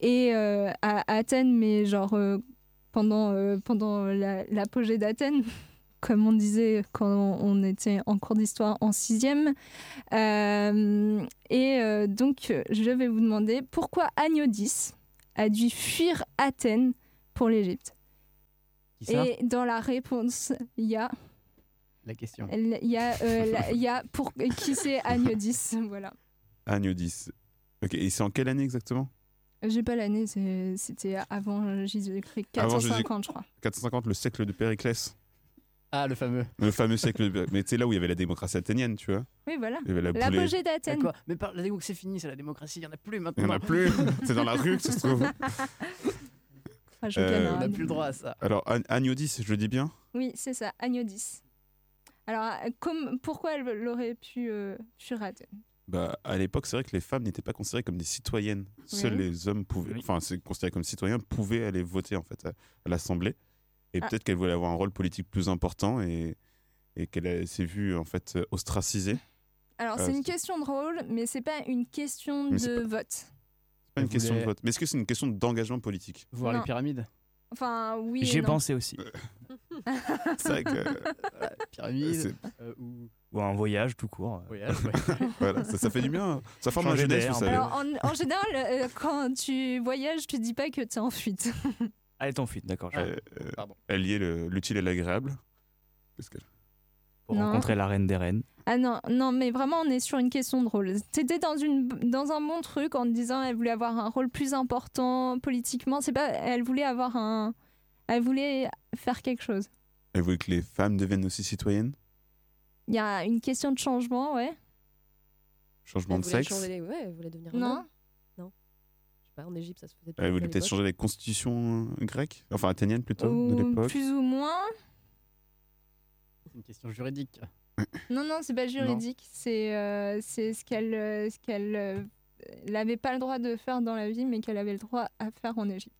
et à Athènes, mais genre pendant pendant la- l'apogée d'Athènes. Comme on disait quand on était en cours d'histoire en sixième. Euh, et euh, donc, je vais vous demander pourquoi Agnodis a dû fuir Athènes pour l'Égypte? Et dans la réponse, il y a, La question. il y a, euh, la- il y a pour qui c'est Agnodis? Voilà. Agnodis. Ok, et c'est en quelle année exactement? J'ai pas l'année, c'était avant Jésus-Christ, Avant 450, je crois. 450, le siècle de Périclès. Ah, le fameux. Le fameux siècle de Mais tu sais, là où il y avait la démocratie athénienne, tu vois. Oui, voilà. Il y avait la L'apogée boulée. d'Athènes. Quoi? Mais par la démocratie, c'est fini, c'est la démocratie, il n'y en a plus maintenant. Il n'y en a plus. c'est dans la rue que ça se trouve. Ah, je Euh, On n'a plus le droit à ça. Alors, Ag- Agnodis, je le dis bien? Oui, c'est ça, Agnodis. Alors, euh, comme, pourquoi elle l'aurait pu euh, fuir Athènes? Bah, à l'époque, c'est vrai que les femmes n'étaient pas considérées comme des citoyennes. Seuls Oui. les hommes pouvaient, enfin, c'est considéré comme citoyens, pouvaient aller voter en fait à, à l'Assemblée. Et Ah. peut-être qu'elle voulait avoir un rôle politique plus important et, et qu'elle a- s'est vue en fait ostracisée. Alors, Euh, c'est une question de rôle, mais c'est pas une question Mais de vote. C'est pas une question de vote. Mais est-ce que c'est une question d'engagement politique? Voir Non. les pyramides? Enfin, oui. et J'y ai non. pensé aussi. C'est vrai que. Euh, ou Ou un voyage tout court. voyage, ouais. voilà, ça, ça fait du bien. Ça forme un jeunesse, vous savez. Alors, en, en général, euh, quand tu voyages, tu dis pas que tu es en fuite. Ah, elle est en fuite, d'accord. je- Euh, euh, Pardon. elle liait le- l'utile et l'agréable. Pour Non. rencontrer la reine des reines. Ah non, non, mais vraiment, on est sur une question de rôle. T'étais dans, une, dans un bon truc en te disant elle voulait avoir un rôle plus important politiquement. C'est pas, elle voulait avoir un, elle voulait faire quelque chose. Elle voulait que les femmes deviennent aussi citoyennes? Il y a une question de changement, ouais. Changement Elle de sexe? changer les- Ouais, elle voulait devenir un homme. Non. Pas, en Égypte, ça se faisait Elle voulait peut-être changer les constitutions euh, grecques Enfin, athéniennes plutôt, de l'époque. plus ou moins. C'est une question juridique. Non, non, c'est pas juridique. C'est euh, c'est ce qu'elle euh, ce qu'elle euh, n'avait pas le droit de faire dans la vie, mais qu'elle avait le droit à faire en Égypte.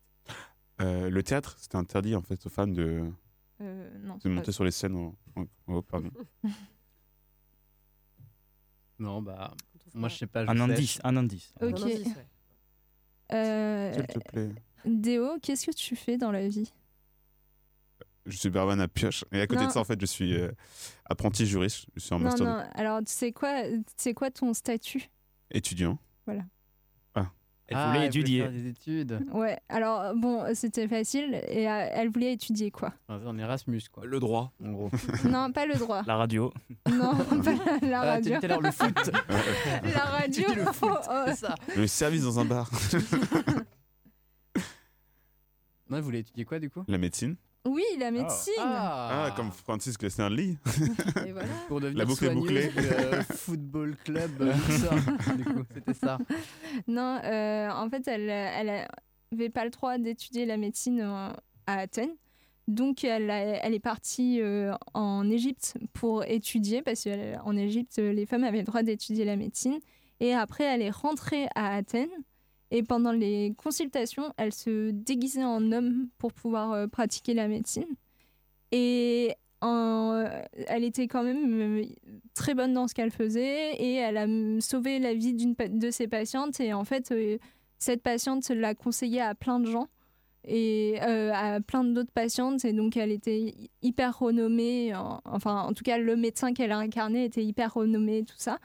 Euh, le théâtre, c'était interdit en fait aux femmes de, Euh, non, de monter sur les scènes en, haut, pardon. Non, bah. Moi, je sais pas. je Un sais. indice, un indice. Ok. Un indice, ouais. Euh, S'il te plaît. Déo, qu'est-ce que tu fais dans la vie? Je suis barman à pioche. Et à côté Non. de ça, en fait, je suis euh, apprenti juriste. Je suis en Non, master non. Alors, c'est quoi, c'est quoi ton statut? Étudiant. Voilà. Ah. Elle Ah, voulait elle étudier. faire des études. Ouais. Alors, bon, c'était facile. Et euh, elle voulait étudier quoi Enfin, En Erasmus, quoi. Le droit. En gros. Non, pas le droit. La radio. Non, pas la, la Ah, radio. dit tout à l'heure le foot. La radio. Le foot, oh, oh. c'est ça. Le service dans un bar. Non, elle voulait étudier quoi du coup? La médecine. Oui, la médecine. Ah, comme Francis Lee. Et voilà. Pour devenir La boucle est bouclée. euh, football club, euh, c'était ça. Non, euh, en fait, elle, elle avait pas le droit d'étudier la médecine à Athènes. Donc, elle, a- elle est partie euh, en Égypte pour étudier, parce qu'en Égypte, les femmes avaient le droit d'étudier la médecine. Et après, elle est rentrée à Athènes. Et pendant les consultations, elle se déguisait en homme pour pouvoir euh, pratiquer la médecine. Et en- elle était quand même euh, très bonne dans ce qu'elle faisait et elle a sauvé la vie d'une de ses patientes. Et en fait, euh, cette patiente l'a conseillé à plein de gens. et euh, à plein d'autres patientes. Et donc, elle était hy- hyper renommée. en- enfin, en tout cas, le médecin qu'elle a incarné était hyper renommé, tout ça.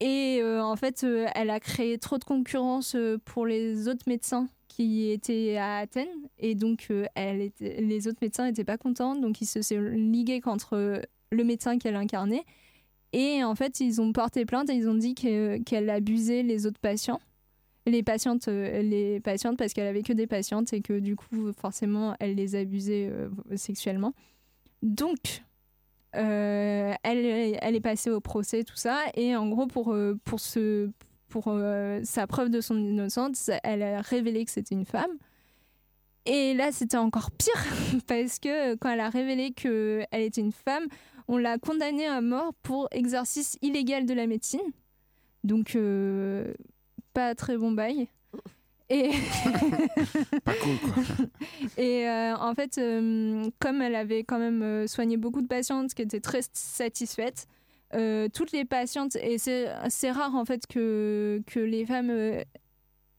Et euh, en fait, euh, elle a créé trop de concurrence euh, pour les autres médecins qui étaient à Athènes. Et donc, les autres médecins n'étaient pas contents. Donc, ils se sont ligués contre le médecin qu'elle incarnait. Et en fait, ils ont porté plainte et ils ont dit que- qu'elle abusait les autres patients. Les patientes, les patientes parce qu'elle avait que des patientes et que du coup, forcément, elle les abusait sexuellement. Donc, euh, elle, est passée au procès, tout ça. Et en gros, pour, euh, euh, sa preuve de son innocence, elle a révélé que c'était une femme. Et là, c'était encore pire parce que quand elle a révélé qu'elle était une femme, on l'a condamnée à mort pour exercice illégal de la médecine. Donc, pas très bon bail. Et Pas cool, quoi. et euh, en fait, euh, comme elle avait quand même euh, soigné beaucoup de patientes qui étaient très satisfaites, euh, toutes les patientes, et c'est rare en fait que, que les femmes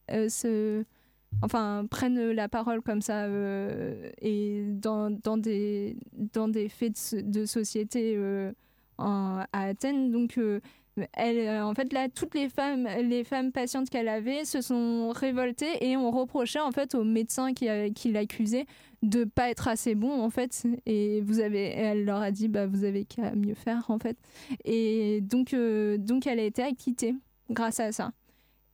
se, enfin, prennent la parole comme ça et dans, dans, des, dans des faits de, so- de société en- à Athènes. Donc, elle, euh, en fait, là, toutes les femmes, les femmes patientes qu'elle avait se sont révoltées et ont reproché en fait au médecin qui, qui l'accusait de pas être assez bon en fait. Et vous avez, elle leur a dit, bah vous avez qu'à mieux faire en fait. Et donc, euh, donc elle a été acquittée grâce à ça.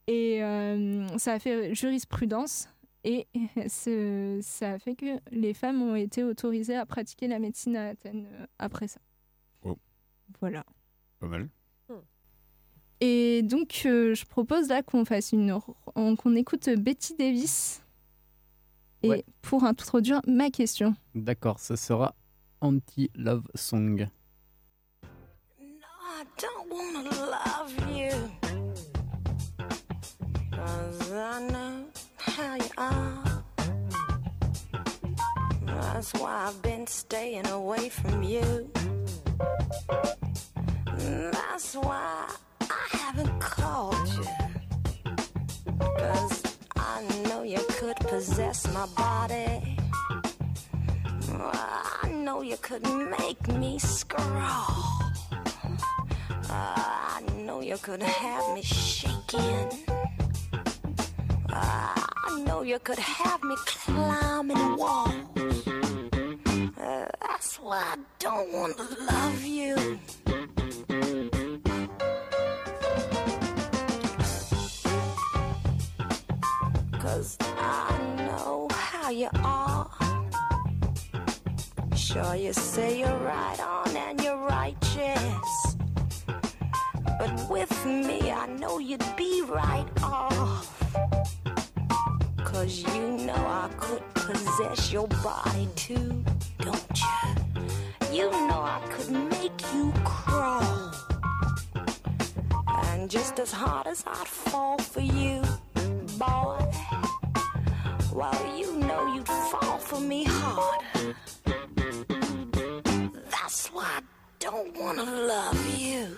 Et euh, ça a fait jurisprudence. Et ce- ça a fait que les femmes ont été autorisées à pratiquer la médecine à Athènes après ça. Oh. Voilà. Pas mal. Et donc, euh, je propose là qu'on fasse une, on- qu'on écoute Betty Davis. Et Ouais. pour introduire ma question. D'accord, ce sera Anti-Love Song. I don't wanna love you. Cause I know how you are. That's why I've been staying away from you. That's why my body. I know you could make me scrawl. I know you could have me shaking. I know you could have me climbing walls. Uh, that's why I don't want to love you. Sure, you say you're right on and you're righteous. But with me, I know you'd be right off. Cause you know I could possess your body too, don't you? You know I could make you crawl. And just as hard as I'd fall for you, boy, well, you know you'd fall for me hard. Why I don't wanna love you.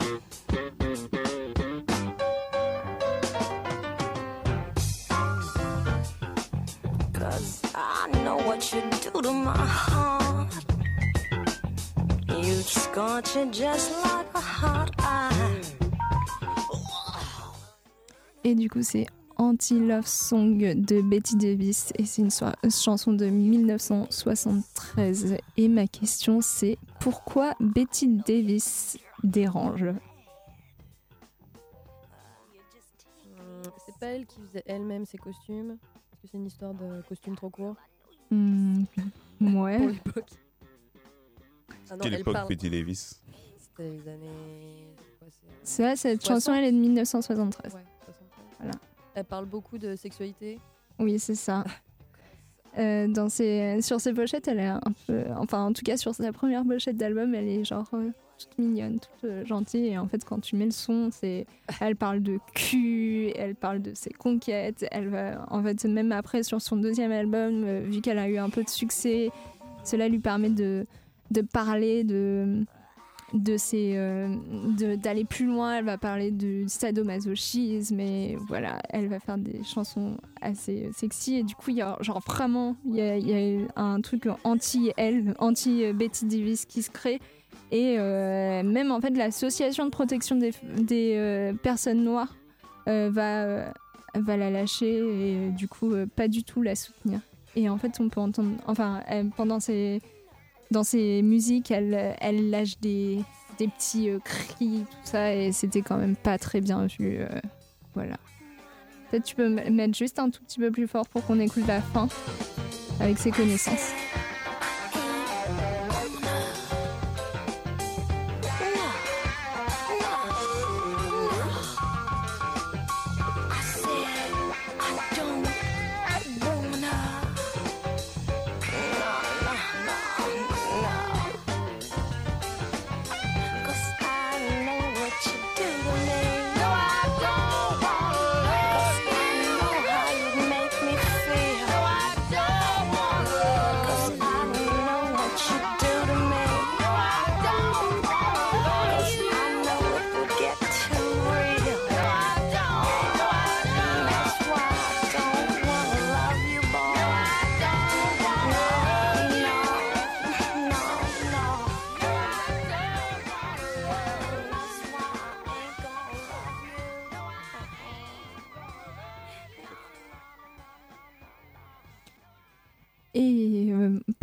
Cause I know what you do to my heart. You scorch it just like a hot iron. Et du coup, c'est Anti-Love Song de Betty Davis et c'est une so- chanson de 1973. Et ma question, c'est pourquoi Betty Davis dérange? C'est pas elle qui faisait elle-même ses costumes Parce que c'est une histoire de costumes trop courts Hmm, Ouais. Pour l'époque. Ah Quelle elle époque, parle- Betty Davis C'était les années. quoi, c'est- Ça, cette 60. chanson, elle est de 1973. Ouais, 73. Voilà. Elle parle beaucoup de sexualité. Oui, c'est ça. Euh, dans ses, sur ses pochettes, elle est un peu. Enfin, en tout cas, sur sa première pochette d'album, elle est genre euh, toute mignonne, toute euh, gentille. Et en fait, quand tu mets le son, c'est. Elle parle de cul, elle parle de ses conquêtes. Elle va. En fait, même après, sur son deuxième album, vu qu'elle a eu un peu de succès, cela lui permet de, de parler de de ses euh, d'aller plus loin. Elle va parler du sadomasochisme et voilà, elle va faire des chansons assez sexy et du coup il y a genre vraiment il y a, un truc anti elle, anti Betty Davis qui se crée. Et euh, même en fait l'association de protection des, euh, personnes noires euh, va, euh, va la lâcher et euh, du coup euh, pas du tout la soutenir. Et en fait on peut entendre, enfin pendant ses, dans ses musiques elle, lâche des, petits euh, cris, tout ça et c'était quand même pas très bien vu. euh, voilà. Peut-être tu peux mettre juste un tout petit peu plus fort pour qu'on écoute la fin avec ses connaissances.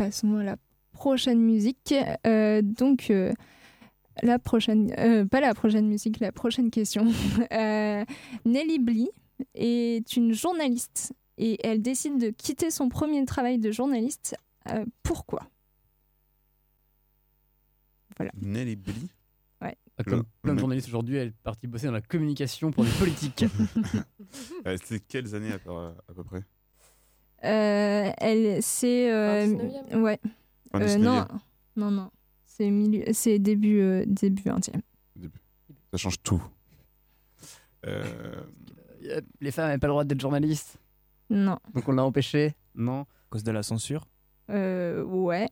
Passons à la prochaine musique. Euh, donc, euh, la prochaine, euh, pas la prochaine musique, la prochaine question. Euh, Nelly Bly est une journaliste et elle décide de quitter son premier travail de journaliste. Euh, pourquoi? Voilà. Nelly Bly? Ouais. Ah, Comme Le- plein de journalistes aujourd'hui, elle est partie bosser dans la communication pour des politiques. C'était quelles années à peu, à peu près? Elle, c'est. euh, 19e? ouais. Euh, 19e. non, non, non. C'est milieu, c'est début, euh, début 20e. Ça change tout. Euh, Les femmes n'avaient pas le droit d'être journalistes. Non. Donc on l'a empêché. Non. À cause de la censure? Euh, ouais.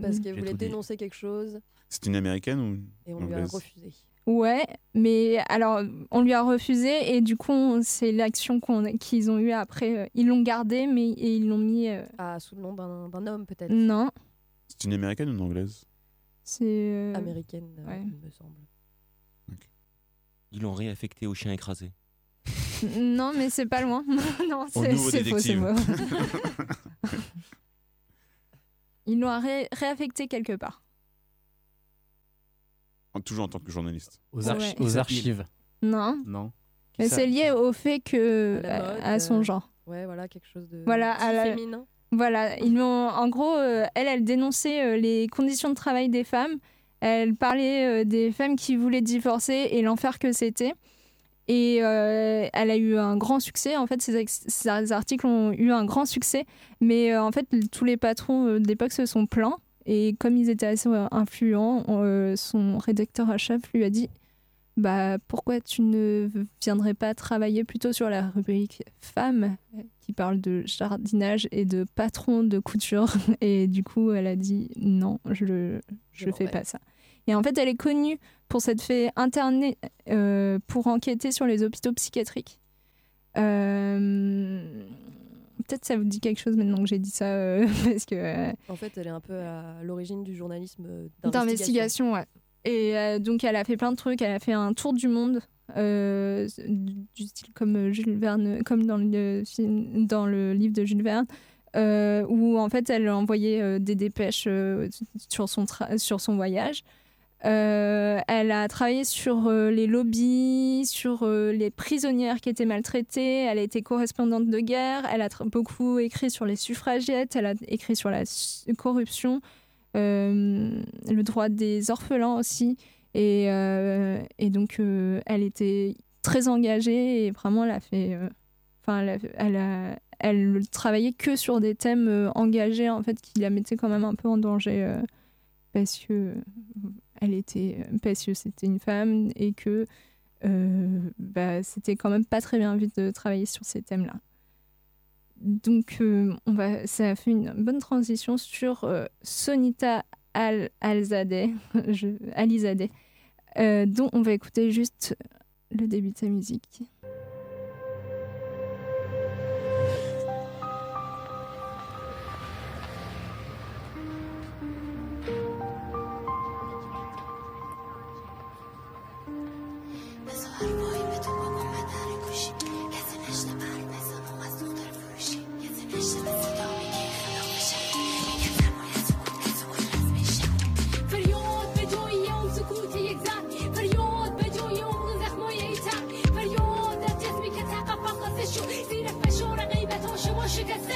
Parce qu'elle voulait dénoncer quelque chose C'est une américaine ou et on lui a refusé. Ouais, mais alors on lui a refusé et du coup c'est l'action qu'on- qu'ils ont eue après. euh, Ils l'ont gardé mais et ils l'ont mis. euh, Ah, sous le nom d'un d'un homme peut-être. Non, C'est une américaine ou une anglaise? C'est. euh, Américaine, ouais. il me semble. Ils l'ont réaffecté au chien écrasé. Non, mais c'est pas loin. non, c'est c'est faux, c'est faux. Ils l'ont ré- réaffecté quelque part. En- Toujours en tant que journaliste. Aux, archi- aux archives. Non. Non. Mais c'est lié au fait que À mode, à son euh, genre. Ouais, voilà, quelque chose de Voilà, à la- féminin. Voilà, ils l'ont. En gros, euh, elle, elle dénonçait euh, les conditions de travail des femmes. Elle parlait euh, des femmes qui voulaient divorcer et l'enfer que c'était. Et euh, elle a eu un grand succès. En fait, ces, articles ont eu un grand succès. Mais euh, en fait, tous les patrons euh, d'époque se sont plaints. Et comme ils étaient assez euh, influents, euh, son rédacteur à chef lui a dit bah, pourquoi tu ne viendrais pas travailler plutôt sur la rubrique femmes qui parle de jardinage et de patron de couture? Et du coup elle a dit non je le je fais pas ça. Et en fait elle est connue pour s'être fait interner euh, pour enquêter sur les hôpitaux psychiatriques. Euh, peut-être ça vous dit quelque chose maintenant que j'ai dit ça euh, parce que euh, En fait, elle est un peu à l'origine du journalisme d'investigation. ouais. Et euh, donc, elle a fait plein de trucs. Elle a fait un tour du monde, euh, du style comme Jules Verne, comme dans le, film, dans le livre de Jules Verne, euh, où en fait, elle envoyait des dépêches sur, son sur son voyage. Euh, elle a travaillé sur euh, les lobbies, sur euh, les prisonnières qui étaient maltraitées. Elle a été correspondante de guerre. Elle a beaucoup écrit sur les suffragettes. Elle a écrit sur la corruption, le droit des orphelins aussi. Et, donc, elle était très engagée et vraiment, elle a fait. Enfin, elle, elle, elle travaillait que sur des thèmes engagés, en fait, qui la mettaient quand même un peu en danger. parce que elle était parce que c'était une femme et que euh, bah, c'était quand même pas très bien vu de travailler sur ces thèmes-là. Donc euh, on va, ça a fait une bonne transition sur euh, Sonita Al Alzadeh, Alizadeh, euh, dont on va écouter juste le début de sa musique.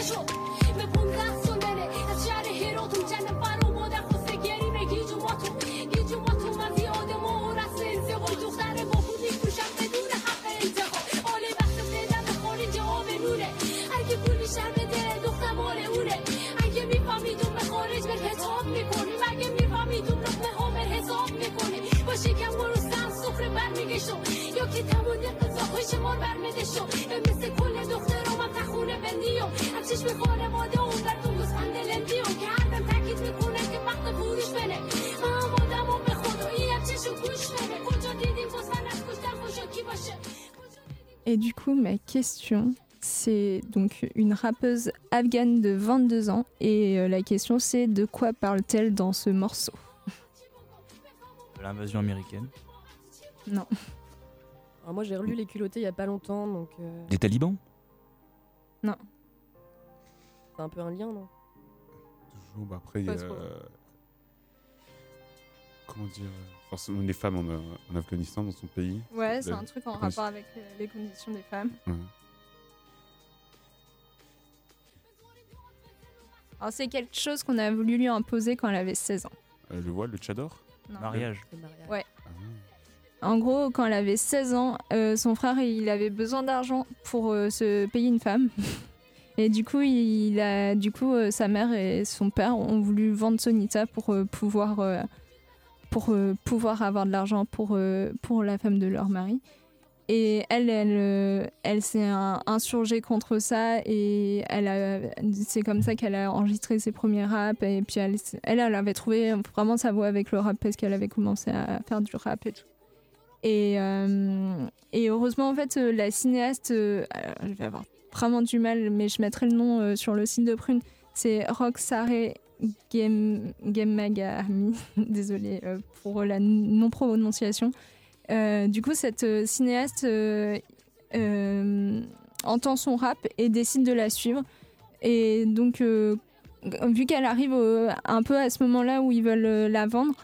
束。Et du coup, ma question, c'est donc une rappeuse afghane de 22 ans. Et euh, la question, c'est de quoi parle-t-elle dans ce morceau? De l'invasion américaine. Non. Alors moi, j'ai relu Les culottés il y a pas longtemps, donc. euh, Des talibans? Non. C'est un peu un lien, non? Toujours, bah, après, il y a. Euh, Comment dire euh, Forcément, les femmes en, euh, en Afghanistan, dans son pays. Ouais, c'est un truc en rapport avec euh, les conditions des femmes. Ouais. Alors, c'est quelque chose qu'on a voulu lui imposer quand elle avait 16 ans. Euh, le voile, le tchador Non. Mariage. Ouais. En gros, quand elle avait 16 ans, euh, son frère il avait besoin d'argent pour euh, se payer une femme. Et du coup, il a, du coup, euh, sa mère et son père ont voulu vendre Sonita pour euh, pouvoir, euh, pour euh, pouvoir avoir de l'argent pour, euh, pour la femme de leur mari. Et elle, elle, euh, elle s'est insurgée contre ça et elle c'est comme ça qu'elle a enregistré ses premiers raps. Et puis elle, elle, avait trouvé vraiment sa voix avec le rap parce qu'elle avait commencé à faire du rap et tout. Et, et heureusement, en fait, la cinéaste, je vais avoir vraiment du mal, mais je mettrai le nom sur le site de Prune, c'est Roxare Gem- Gemagami. Désolée euh, pour la non-prononciation. Euh, du coup, cette euh, cinéaste entend son rap et décide de la suivre. Et donc, vu qu'elle arrive un peu à ce moment-là où ils veulent la vendre,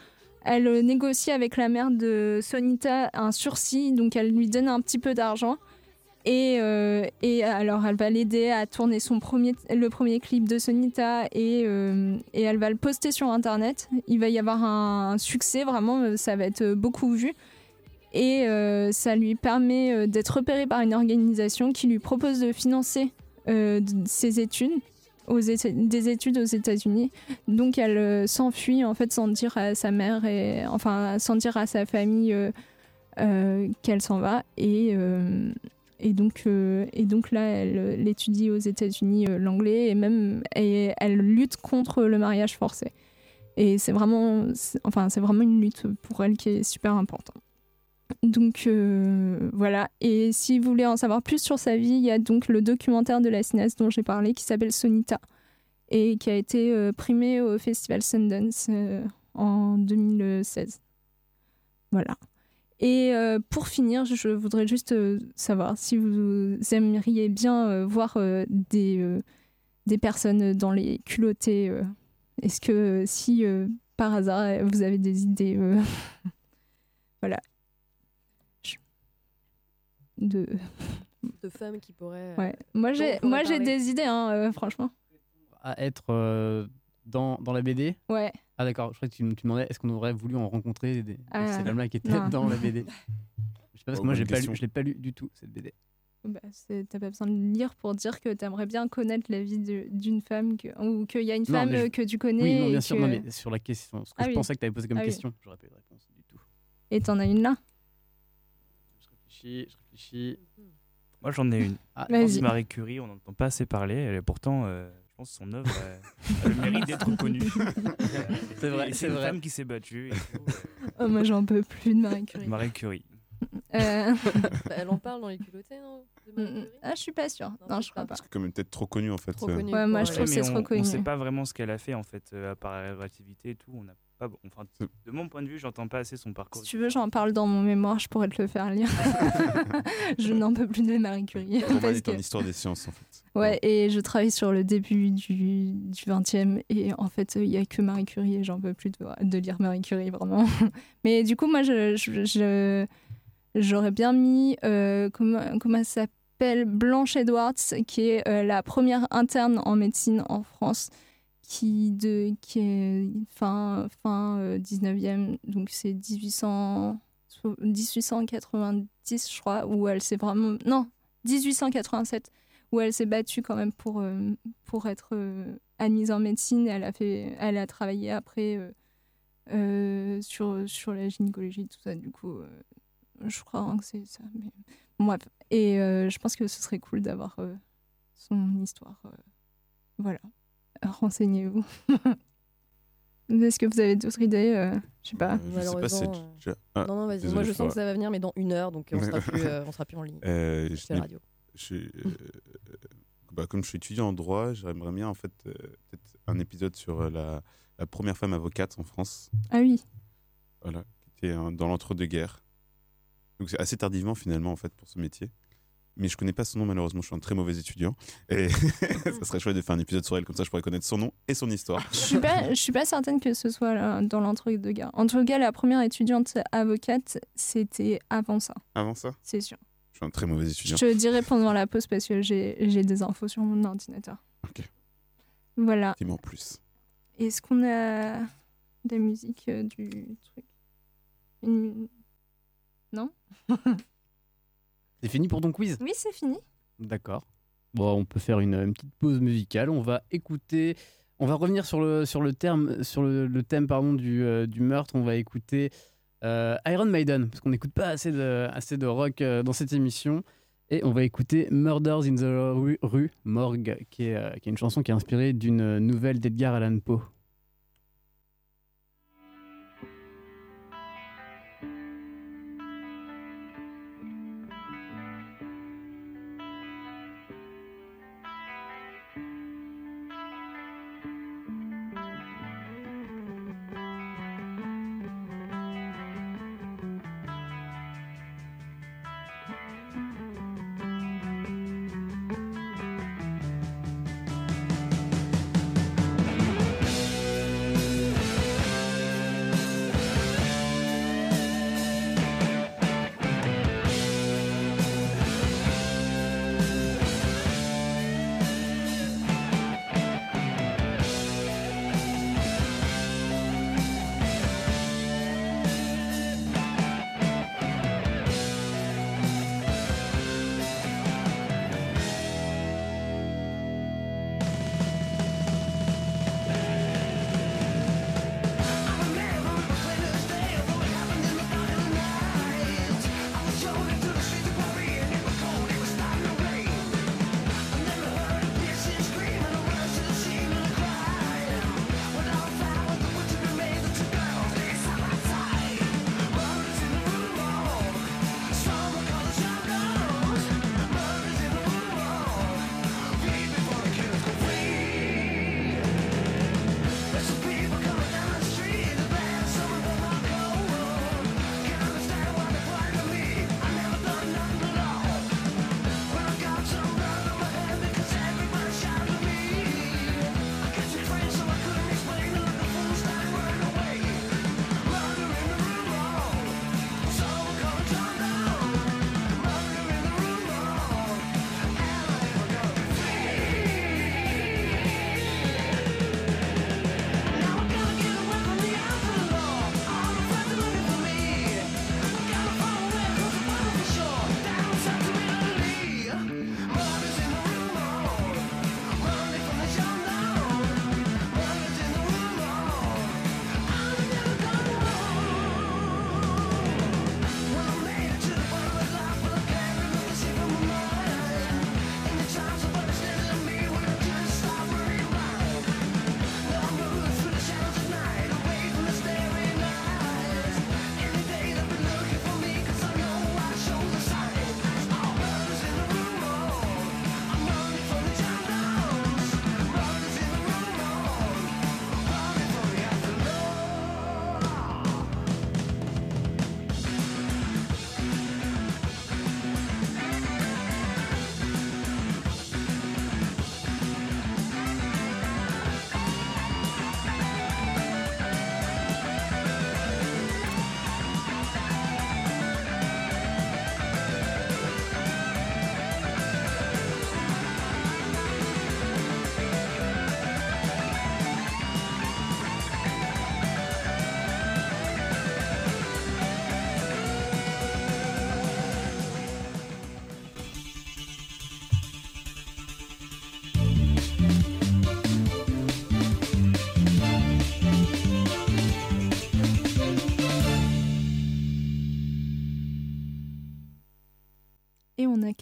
elle négocie avec la mère de Sonita un sursis, donc elle lui donne un petit peu d'argent. Et, euh, et alors, elle va l'aider à tourner son premier, le premier clip de Sonita et, euh, elle va le poster sur Internet. Il va y avoir un, succès, vraiment, euh, ça va être beaucoup vu. Et ça lui permet d'être repéré par une organisation qui lui propose de financer ses études, aux des études aux États-Unis. Donc elle s'enfuit en fait sans dire à sa mère et enfin sans dire à sa famille qu'elle s'en va et et donc euh, et donc là elle, euh, étudie aux États-Unis euh, l'anglais et même et elle lutte contre le mariage forcé. Et c'est vraiment enfin c'est vraiment une lutte pour elle qui est super importante. Donc voilà, et si vous voulez en savoir plus sur sa vie, il y a donc le documentaire de la cinéaste dont j'ai parlé qui s'appelle Sonita et qui a été primé au festival Sundance en 2016. Voilà. Et euh, pour finir, je voudrais juste euh, savoir si vous aimeriez bien euh, voir euh, des, euh, des personnes dans les culottés. euh, Est-ce que si euh, par hasard vous avez des idées, euh, voilà, de De femmes qui pourraient. Ouais. Moi j'ai moi j'ai des idées hein, euh, franchement. À être euh, dans, dans la BD Ouais. Ah d'accord, je crois que tu, tu demandais est-ce qu'on aurait voulu en rencontrer des, Ah, ces dames-là qui étaient non. dans la BD Je sais pas parce Oh, que moi j'ai pas lu, je l'ai pas lu du tout cette BD. Bah, T'as pas besoin de lire pour dire que t'aimerais bien connaître la vie de- d'une femme que, ou qu'il y a une Non, femme je- euh, que tu connais. Oui, non, bien sûr, que- non, mais sur la question, ce que Ah je oui. pensais que tu avais posé comme Ah oui. question, j'aurais pas eu de réponse du tout. Et t'en as une là? Je réfléchis, je réfléchis. Moi, j'en ai une. Ah, Marie Curie, on n'entend pas assez parler. Elle est pourtant, euh, Je pense que son œuvre euh, a le mérite d'être connue. C'est vrai, c'est C'est une vrai. femme qui s'est battue. et tout, Oh, moi, j'en peux plus de Marie euh, Curie. Marie Curie. Euh, Bah, elle en parle dans les culottés, non de Marie Curie ah, je suis pas sûre. Non, je crois pas. C'est quand même peut-être trop connu en fait. Trop euh. connu. Ouais, moi, je trouve que mais c'est on, trop connu. on sait pas vraiment ce qu'elle a fait en fait, euh, à part la relativité et tout. On n'a pas, enfin, de mon point de vue, j'entends pas assez son parcours. Si tu veux, j'en parle dans mon mémoire, je pourrais te le faire lire. je n'en peux plus de Marie Curie. Parce est en que- histoire des sciences en fait. Ouais, et je travaille sur le début du, du 20e, et en fait, il n'y a que Marie Curie, et j'en peux plus de, de lire Marie Curie, vraiment. Mais du coup, moi, je, je- je- j'aurais bien mis, euh, comment, elle s'appelle, Blanche Edwards, qui est euh, la première interne en médecine en France, qui, de, qui est fin, fin euh, 19e, donc c'est 1800, 1890, je crois, où elle s'est vraiment... Non, 1887 où elle s'est battue quand même pour, euh, pour être euh, admise en médecine. Elle a, fait, elle a travaillé après euh, euh, sur, sur la gynécologie, tout ça. Du coup, euh, je crois hein, que c'est ça. Mais... bref. Et euh, je pense que ce serait cool d'avoir euh, son histoire. euh, voilà. Renseignez-vous. Est-ce que vous avez d'autres idées euh, Je sais pas. Euh, je sais pas si Malheureusement, tu- euh, ah, non, non, vas-y. Moi, je sens que ça va venir, mais dans une heure, donc on sera plus, euh, on sera plus en ligne. Euh, je la radio. je- euh, bah, comme je suis étudiant en droit, j'aimerais bien en fait euh, peut-être un épisode sur euh, la, la première femme avocate en France. Ah oui. Voilà, qui était euh, dans l'entre-deux-guerres. Donc c'est assez tardivement finalement en fait pour ce métier. Mais je connais pas son nom malheureusement, je suis un très mauvais étudiant. Et ça serait chouette de faire un épisode sur elle, comme ça je pourrais connaître son nom et son histoire. Je suis pas, je suis pas certaine que ce soit dans l'entre-deux-guerres. En tout cas, la première étudiante avocate, c'était avant ça. Avant ça? C'est sûr. Je suis un très mauvais Je étudiant. te dirai pendant la pause parce que j'ai j'ai des infos sur mon ordinateur. Ok. Voilà. Dis-moi en plus. Est-ce qu'on a de la musique euh, du truc? Une- Non C'est fini pour ton quiz? Oui, c'est fini. D'accord. Bon, on peut faire une, une petite pause musicale. On va écouter. On va revenir sur le, sur le, terme, sur le, le thème pardon, du, euh, du meurtre. On va écouter euh, Iron Maiden, parce qu'on n'écoute pas assez de, assez de rock euh, dans cette émission. Et on va écouter Murders in the Rue, Rue Morgue, qui est, qui est une chanson qui est inspirée d'une nouvelle d'Edgar Allan Poe.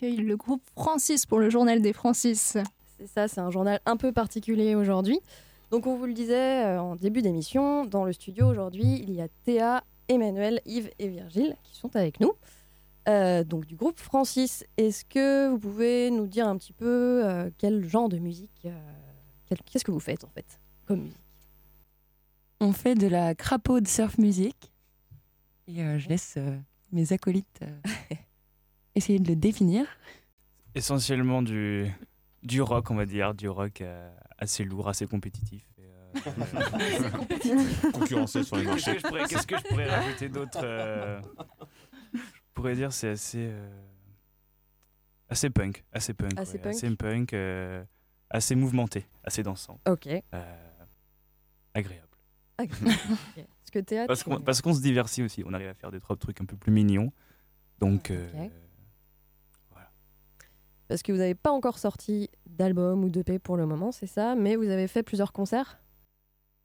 Accueille le groupe Francis pour le journal des Francis. C'est ça, c'est un journal un peu particulier aujourd'hui. Donc on vous le disait euh, en début d'émission, dans le studio aujourd'hui, il y a Théa, Emmanuel, Yves et Virgile qui sont avec nous. Euh, donc du groupe Francis, est-ce que vous pouvez nous dire un petit peu euh, quel genre de musique, euh, qu'est-ce que vous faites en fait comme musique? On fait de la crapaud de surf music. Et euh, je laisse euh, mes acolytes euh, essayer de le définir. Essentiellement du, du rock, on va dire, du rock euh, assez lourd, assez compétitif. euh, Concurrentiel sur les marchés. Qu'est-ce que je pourrais rajouter d'autre euh, Je pourrais dire c'est assez euh, assez punk, assez punk, Assez ouais, punk. assez punk, euh, assez mouvementé, assez dansant. Ok. Euh, agréable. Ok. Est-ce que Théa, Parce qu'on se divertit aussi, on arrive à faire des trois trucs un peu plus mignons. Donc euh, Ok. Parce que vous n'avez pas encore sorti d'album ou d'EP pour le moment, c'est ça, mais vous avez fait plusieurs concerts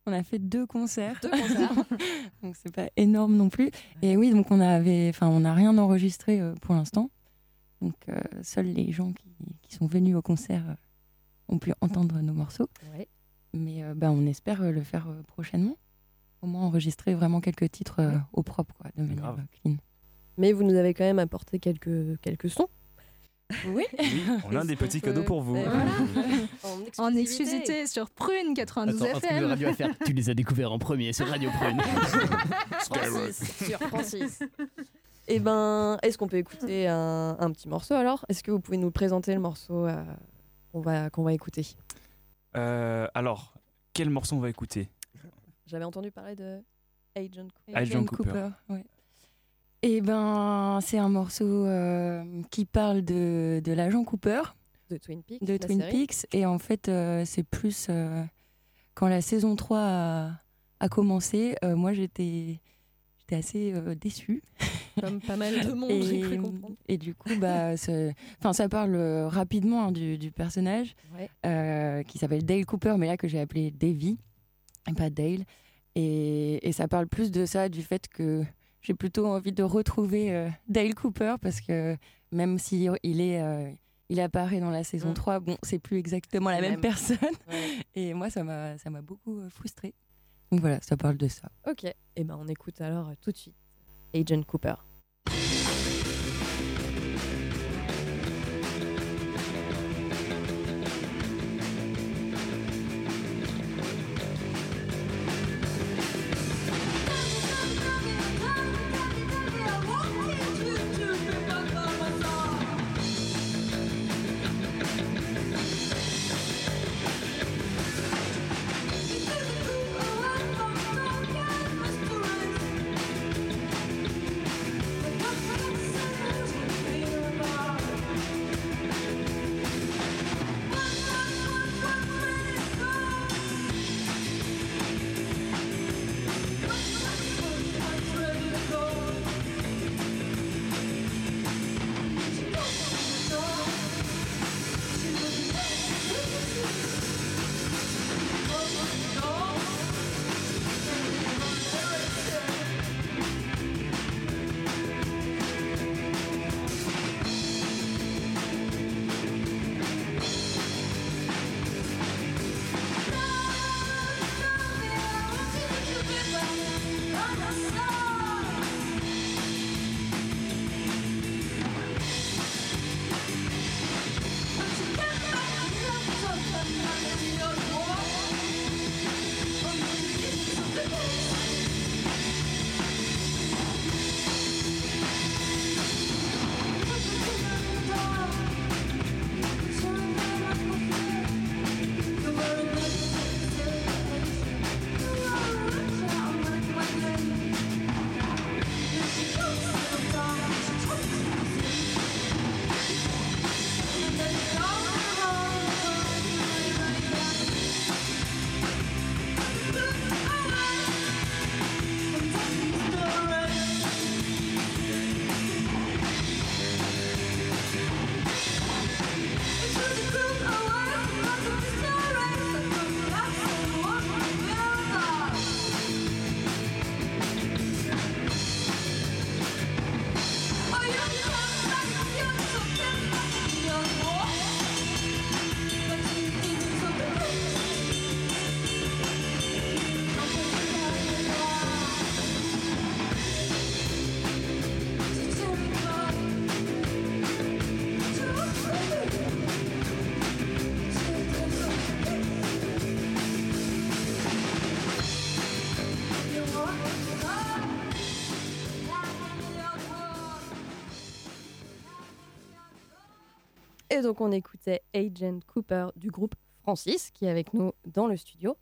On a fait deux concerts. Deux concerts. donc c'est pas énorme non plus. Et oui, donc on avait, enfin on n'a rien enregistré euh, pour l'instant. Donc euh, seuls les gens qui, qui sont venus au concert euh, ont pu entendre nos morceaux. Ouais. Mais euh, bah, on espère le faire prochainement. Au moins enregistrer vraiment quelques titres au propre, quoi, de manière Grave. clean. Mais vous nous avez quand même apporté quelques, quelques sons. Oui. on a des petits cadeaux pour vous. Voilà. En exclusivité sur Prune 92 Attends, FM. radio. Tu les as découverts en premier sur Radio Prune. Francis, sur Francis. Eh ben, est-ce qu'on peut écouter un, un petit morceau alors? Est-ce que vous pouvez nous présenter le morceau euh, qu'on va, qu'on va écouter? Euh, alors, quel morceau on va écouter? J'avais entendu parler de Agent Cooper. Agent Cooper. ouais. Et ben, c'est un morceau euh, qui parle de, de l'agent Cooper. De Twin Peaks. De Twin série. Peaks. Et en fait, euh, c'est plus euh, quand la saison 3 a, a commencé, moi j'étais j'étais assez déçue. Comme pas mal de monde, j'ai cru comprendre. Et du coup, bah, ça parle rapidement hein, du, du personnage Ouais. qui s'appelle Dale Cooper, mais là que j'ai appelé Davy, pas Dale. Et, et ça parle plus de ça, du fait que j'ai plutôt envie de retrouver euh, Dale Cooper parce que même si il est, euh, il apparaît dans la saison Mm. 3, bon, c'est plus exactement la même, même. personne. Ouais. Et moi, ça m'a, ça m'a beaucoup euh, frustrée. Donc voilà, ça parle de ça. Ok, et ben on écoute alors tout de suite Agent Cooper. Et donc on écoutait Agent Cooper du groupe Francis qui est avec nous dans le studio.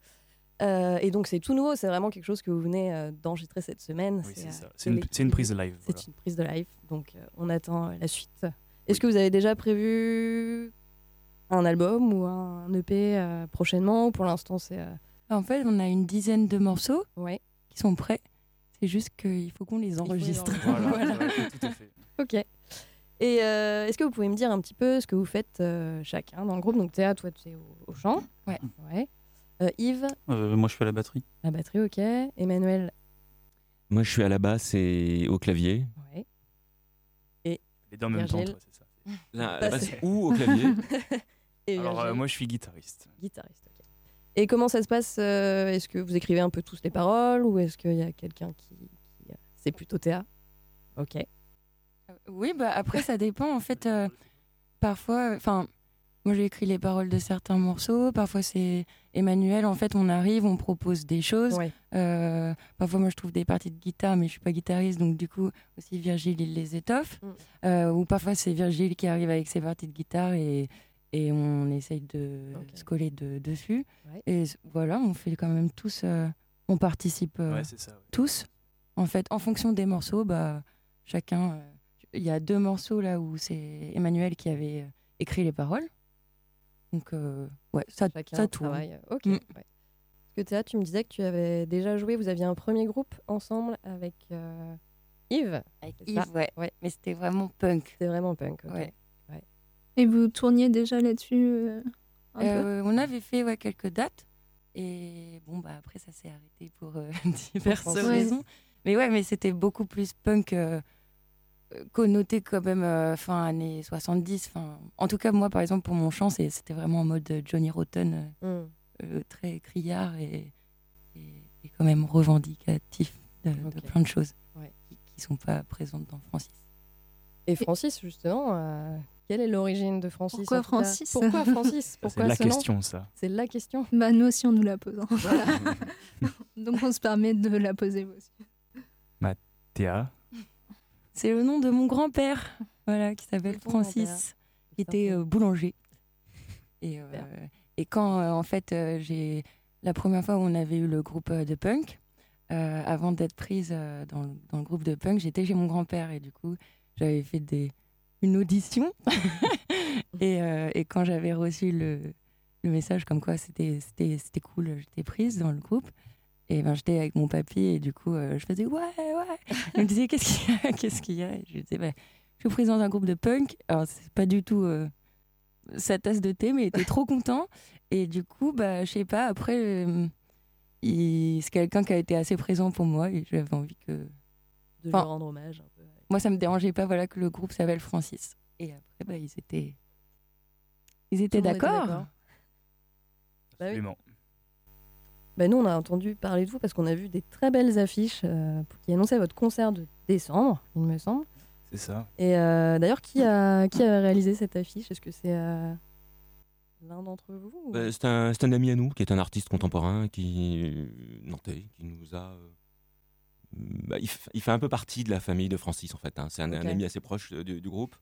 Euh, et donc c'est tout nouveau, c'est vraiment quelque chose que vous venez euh, d'enregistrer cette semaine. Oui, c'est euh, ça. C'est une- prise de live, C'est voilà. une prise de live, donc euh, on attend euh, la suite. Est-ce que vous avez déjà prévu un album ou un EP euh, prochainement? Ou pour l'instant c'est euh, En fait, on a une dizaine de morceaux Ouais. qui sont prêts. C'est juste qu'il faut qu'on les enregistre. Voilà, Voilà. ouais, tout à fait. Ok. Et euh, est-ce que vous pouvez me dire un petit peu ce que vous faites euh, chacun dans le groupe? Donc Théa, toi tu es au, au chant. Ouais. Ouais. Euh, Yves, Euh, moi, je fais la batterie. la batterie, ok. Emmanuel, Moi, je suis à la basse et au clavier. ouais. Et Les deux en même temps, c'est ça. La, la basse ou au clavier Et Alors, euh, moi, je suis guitariste. guitariste, ok. Et comment ça se passe Est-ce que vous écrivez un peu tous les paroles ou est-ce qu'il y a quelqu'un qui, qui, c'est plutôt Théa? Ok. Oui, bah après ça dépend en fait. euh, parfois, enfin, moi j'ai écrit les paroles de certains morceaux. Parfois c'est Emmanuel. En fait, on arrive, on propose des choses. Ouais. Euh, parfois moi je trouve des parties de guitare, mais je suis pas guitariste, donc du coup aussi Virgile il les étoffe. Mm. Euh, ou parfois c'est Virgile qui arrive avec ses parties de guitare et et on essaye de se coller de- dessus. Ouais. Et voilà, on fait quand même tous, euh, on participe euh, Ouais, c'est ça, ouais. tous. En fait, en fonction des morceaux, bah chacun. Il y a deux morceaux là où c'est Emmanuel qui avait euh, écrit les paroles. Donc euh, ouais, ça, Chacun ça tourne. Ok. Mm. ouais. Parce que Théa, tu me disais que tu avais déjà joué, vous aviez un premier groupe ensemble avec euh, Yves. Avec Yves, ouais. Mais c'était vraiment punk. C'était vraiment punk. ok. Ouais. Et vous tourniez déjà là-dessus euh, un peu on avait fait ouais, quelques dates. Et bon, bah après, ça s'est arrêté pour euh, diverses raisons. Mais ouais, mais c'était beaucoup plus punk, connoté quand même euh, fin années 70. Fin... En tout cas, moi, par exemple, pour mon chant, c'était vraiment en mode euh, Johnny Rotten, euh, Mm. euh, très criard et, et, et quand même revendicatif de, plein de choses Ouais. qui ne sont pas présentes dans Francis. Et Francis, justement, euh, quelle est l'origine de Francis Pourquoi Francis Pourquoi Francis Pourquoi c'est la ce question, ça. C'est la question. Bah nous aussi on nous la pose. hein. Donc on se permet de la poser aussi. Théa. C'est le nom de mon grand-père, voilà, qui s'appelle. Francis, qui était euh, boulanger. Et, euh, et quand, euh, en fait, j'ai la première fois où on avait eu le groupe de punk, avant d'être prise dans, le- dans le groupe de punk, j'étais chez mon grand-père et du coup, j'avais fait des, une audition. et, et quand j'avais reçu le, le message comme quoi c'était cool, j'étais prise dans le groupe. Et ben j'étais avec mon papy et du coup euh, je faisais ouais ouais. Il me disait qu'est-ce qu'il y a qu'est-ce qu'il y a? Et je lui disais bah, je suis dans un groupe de punk. Alors c'est pas du tout euh, sa tasse de thé, mais il était trop content. Et du coup bah je sais pas après euh, il- c'est quelqu'un qui a été assez présent pour moi et j'avais envie que De lui Enfin, rendre hommage un peu. moi ça me dérangeait pas voilà que le groupe s'appelle Francis. Et après bah ils étaient ils étaient d'accord. d'accord. Bah. Absolument. Bah, nous, on a entendu parler de vous parce qu'on a vu des très belles affiches euh, qui annonçaient votre concert de décembre, il me semble. C'est ça. Et euh, d'ailleurs, qui a, qui a réalisé cette affiche? Est-ce que c'est euh, l'un d'entre vous ou- Bah, c'est un, c'est un ami à nous qui est un artiste contemporain qui euh, nantais, qui nous a. euh, bah, il, f- il fait un peu partie de la famille de Francis en fait. hein. C'est un, ami assez proche du, du groupe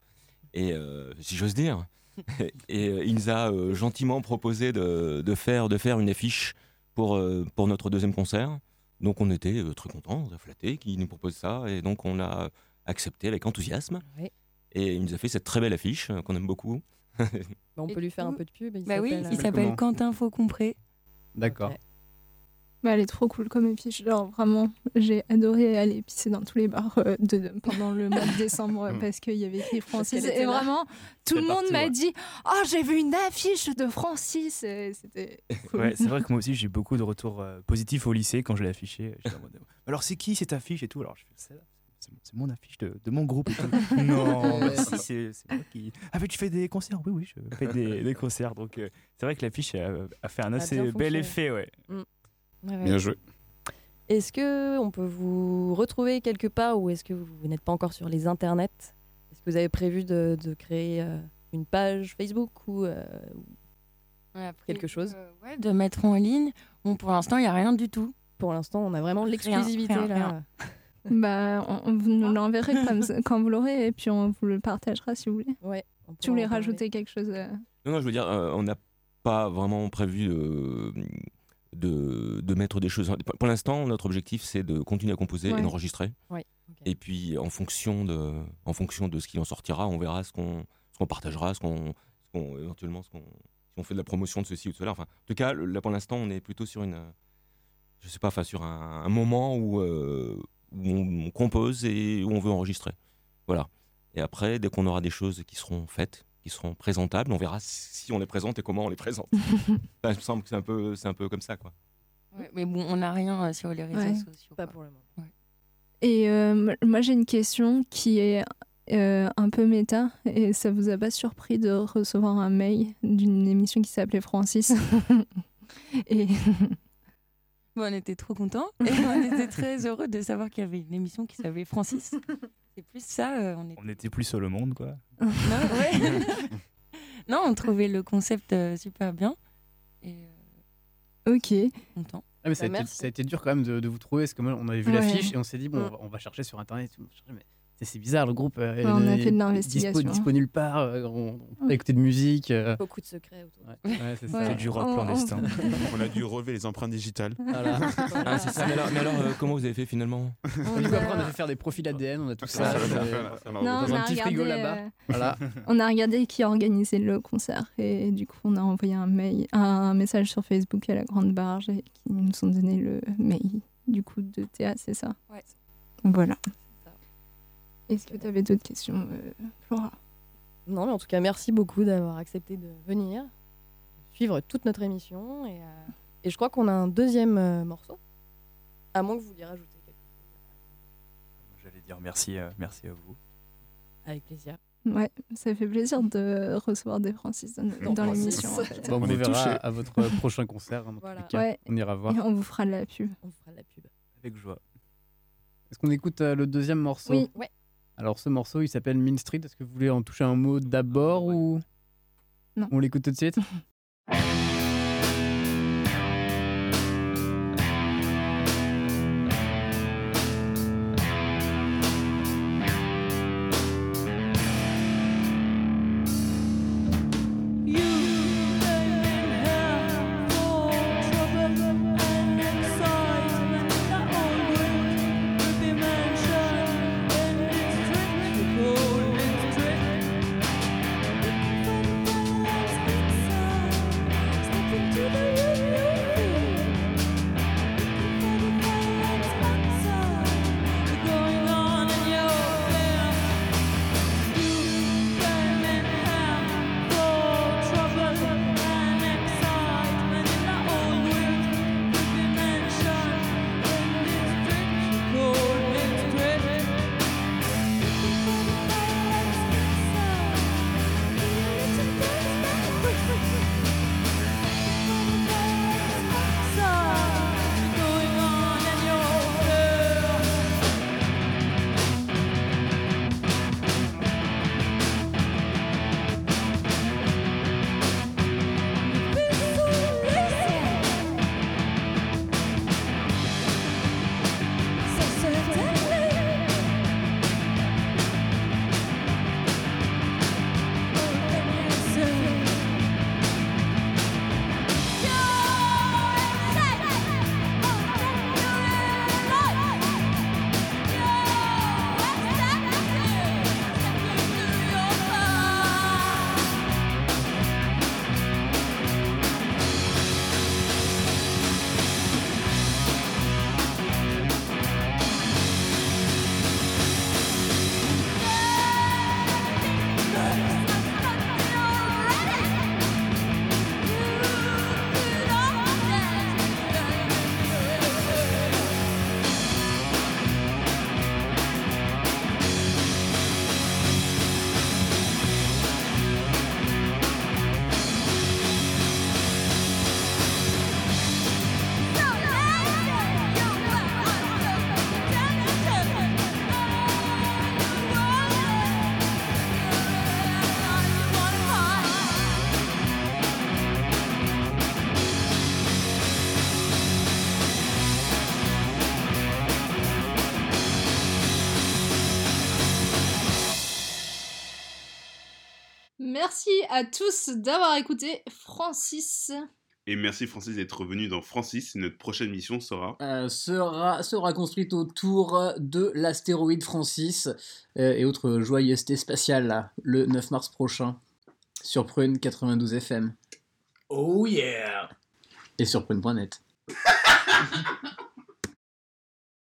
et euh, si j'ose dire. et euh, il nous a euh, gentiment proposé de, de faire de faire une affiche pour euh, pour notre deuxième concert. Donc on était euh, très contents, flattés qu'il nous propose ça et donc on a accepté avec enthousiasme. Oui. Et il nous a fait cette très belle affiche euh, qu'on aime beaucoup. Bah, on peut lui faire un peu de pub. Bah oui, il s'appelle Quentin Faucompré. D'accord. Bah, elle est trop cool comme affiche. Genre vraiment, j'ai adoré aller pisser dans tous les bars euh, de, de- pendant le mois de décembre euh, parce qu'il y avait écrit Francis. Et vraiment, tout le monde m'a ouais. dit Oh, j'ai vu une affiche de Francis. Et C'était cool. Ouais, c'est vrai que moi aussi j'ai beaucoup de retours euh, positifs au lycée quand je l'ai affiché. Alors c'est qui cette affiche et tout? Alors je fais c'est mon affiche de, de mon groupe. non, bah si, c'est moi qui. Ah mais tu fais des concerts? Oui, oui, je fais des, des concerts. Donc euh, c'est vrai que l'affiche a, a fait un assez bel effet, ouais. Mm. Ouais. Bien joué. Est-ce que on peut vous retrouver quelque part ou est-ce que vous, vous n'êtes pas encore sur les internets? Est-ce que vous avez prévu de, de créer euh, une page Facebook ou euh, Ouais, quelque chose? euh, ouais, de mettre en ligne. Bon, pour l'instant, il n'y a rien du tout. Pour l'instant, on a vraiment l'exclusivité là. rien. Bah, on, on vous nous l'enverrez quand vous l'aurez et puis on vous le partagera si vous voulez. Ouais. Tu voulais rajouter quelque chose euh, Non, non, je veux dire, euh, on n'a pas vraiment prévu de, mettre des choses. Pour l'instant, notre objectif, c'est de continuer à composer Ouais. et d'enregistrer. Ouais, Et puis, en fonction de, en fonction de ce qui en sortira, on verra ce qu'on ce qu'on partagera, ce qu'on, éventuellement, ce qu'on, si on fait de la promotion de ceci ou de cela. Enfin, en tout cas, là, pour l'instant, on est plutôt sur une, je sais pas, enfin, sur un, un moment où, euh, où on, on compose et où on veut enregistrer. Voilà. Et après, dès qu'on aura des choses qui seront faites, qui seront présentables, on verra si on les présente et comment on les présente. Enfin, il me semble que c'est un peu, c'est un peu comme ça, quoi. Ouais, mais bon, on n'a rien euh, sur les réseaux Ouais. sociaux. Pas quoi. pour le moment. Ouais. Et euh, moi, j'ai une question qui est euh, un peu méta. Et ça vous a pas surpris de recevoir un mail d'une émission qui s'appelait Francis Et Bon, on était trop contents et on était très heureux de savoir qu'il y avait une émission qui s'appelait Francis. C'est plus ça. euh, on est... On était plus seul au monde, quoi. non, ouais. non, on trouvait le concept euh, super bien. Et euh, ok. content. Ah, mais ça, a Bah, été, merci. ça a été dur quand même de, de vous trouver, parce que moi, on avait vu Ouais. l'affiche et on s'est dit, bon, Mm. on, va, on va chercher sur Internet. et tout. Mais c'est- bizarre, le groupe. euh, Ouais, on a est fait de l'investigation. Dispo, nulle part, euh, on, on peut pas écouter de musique. euh. Beaucoup de secrets autour. Ouais, ouais, c'est ça. Du rock On- clandestin. On a dû relever les empreintes digitales. Voilà. Ah, c'est ça. Mais alors, mais alors, euh, comment vous avez fait finalement? Du coup, après, on a fait faire des profils ADN, on a tout ça. On un a petit frigo regardé, là-bas. euh, Voilà. On a regardé qui organisait le concert et du coup on a envoyé un mail, un message sur Facebook à la Grande Barge et qui nous ont donné le mail du coup de Théa, c'est ça? Ouais. Voilà. Est-ce que tu avais d'autres questions, euh, Flora? Non, mais en tout cas, merci beaucoup d'avoir accepté de venir, de suivre toute notre émission. Et, euh, et je crois qu'on a un deuxième euh, morceau. À moins que vous vouliez rajouter quelque chose. J'allais dire merci, euh, merci à vous. Avec plaisir. Ouais, ça fait plaisir de recevoir des Francis dans, Dans l'émission. en fait. Bon, on On vous verra à votre prochain concert. hein, Voilà. les cas. Ouais. On ira voir. Et on vous fera de la pub. On vous fera de la pub. Avec joie. Est-ce qu'on écoute euh, le deuxième morceau? Oui. Ouais. Alors, ce morceau, il s'appelle Mean Street. Est-ce que vous voulez en toucher un mot d'abord ou Non. on l'écoute tout de suite? à tous d'avoir écouté Francis. Et merci Francis d'être revenu dans Francis. Notre prochaine mission sera. euh, sera, sera construite autour de l'astéroïde Francis euh, et autres joyeusetés spatiales là, le 9 mars prochain sur Prune 92 FM Oh yeah et sur prune.net.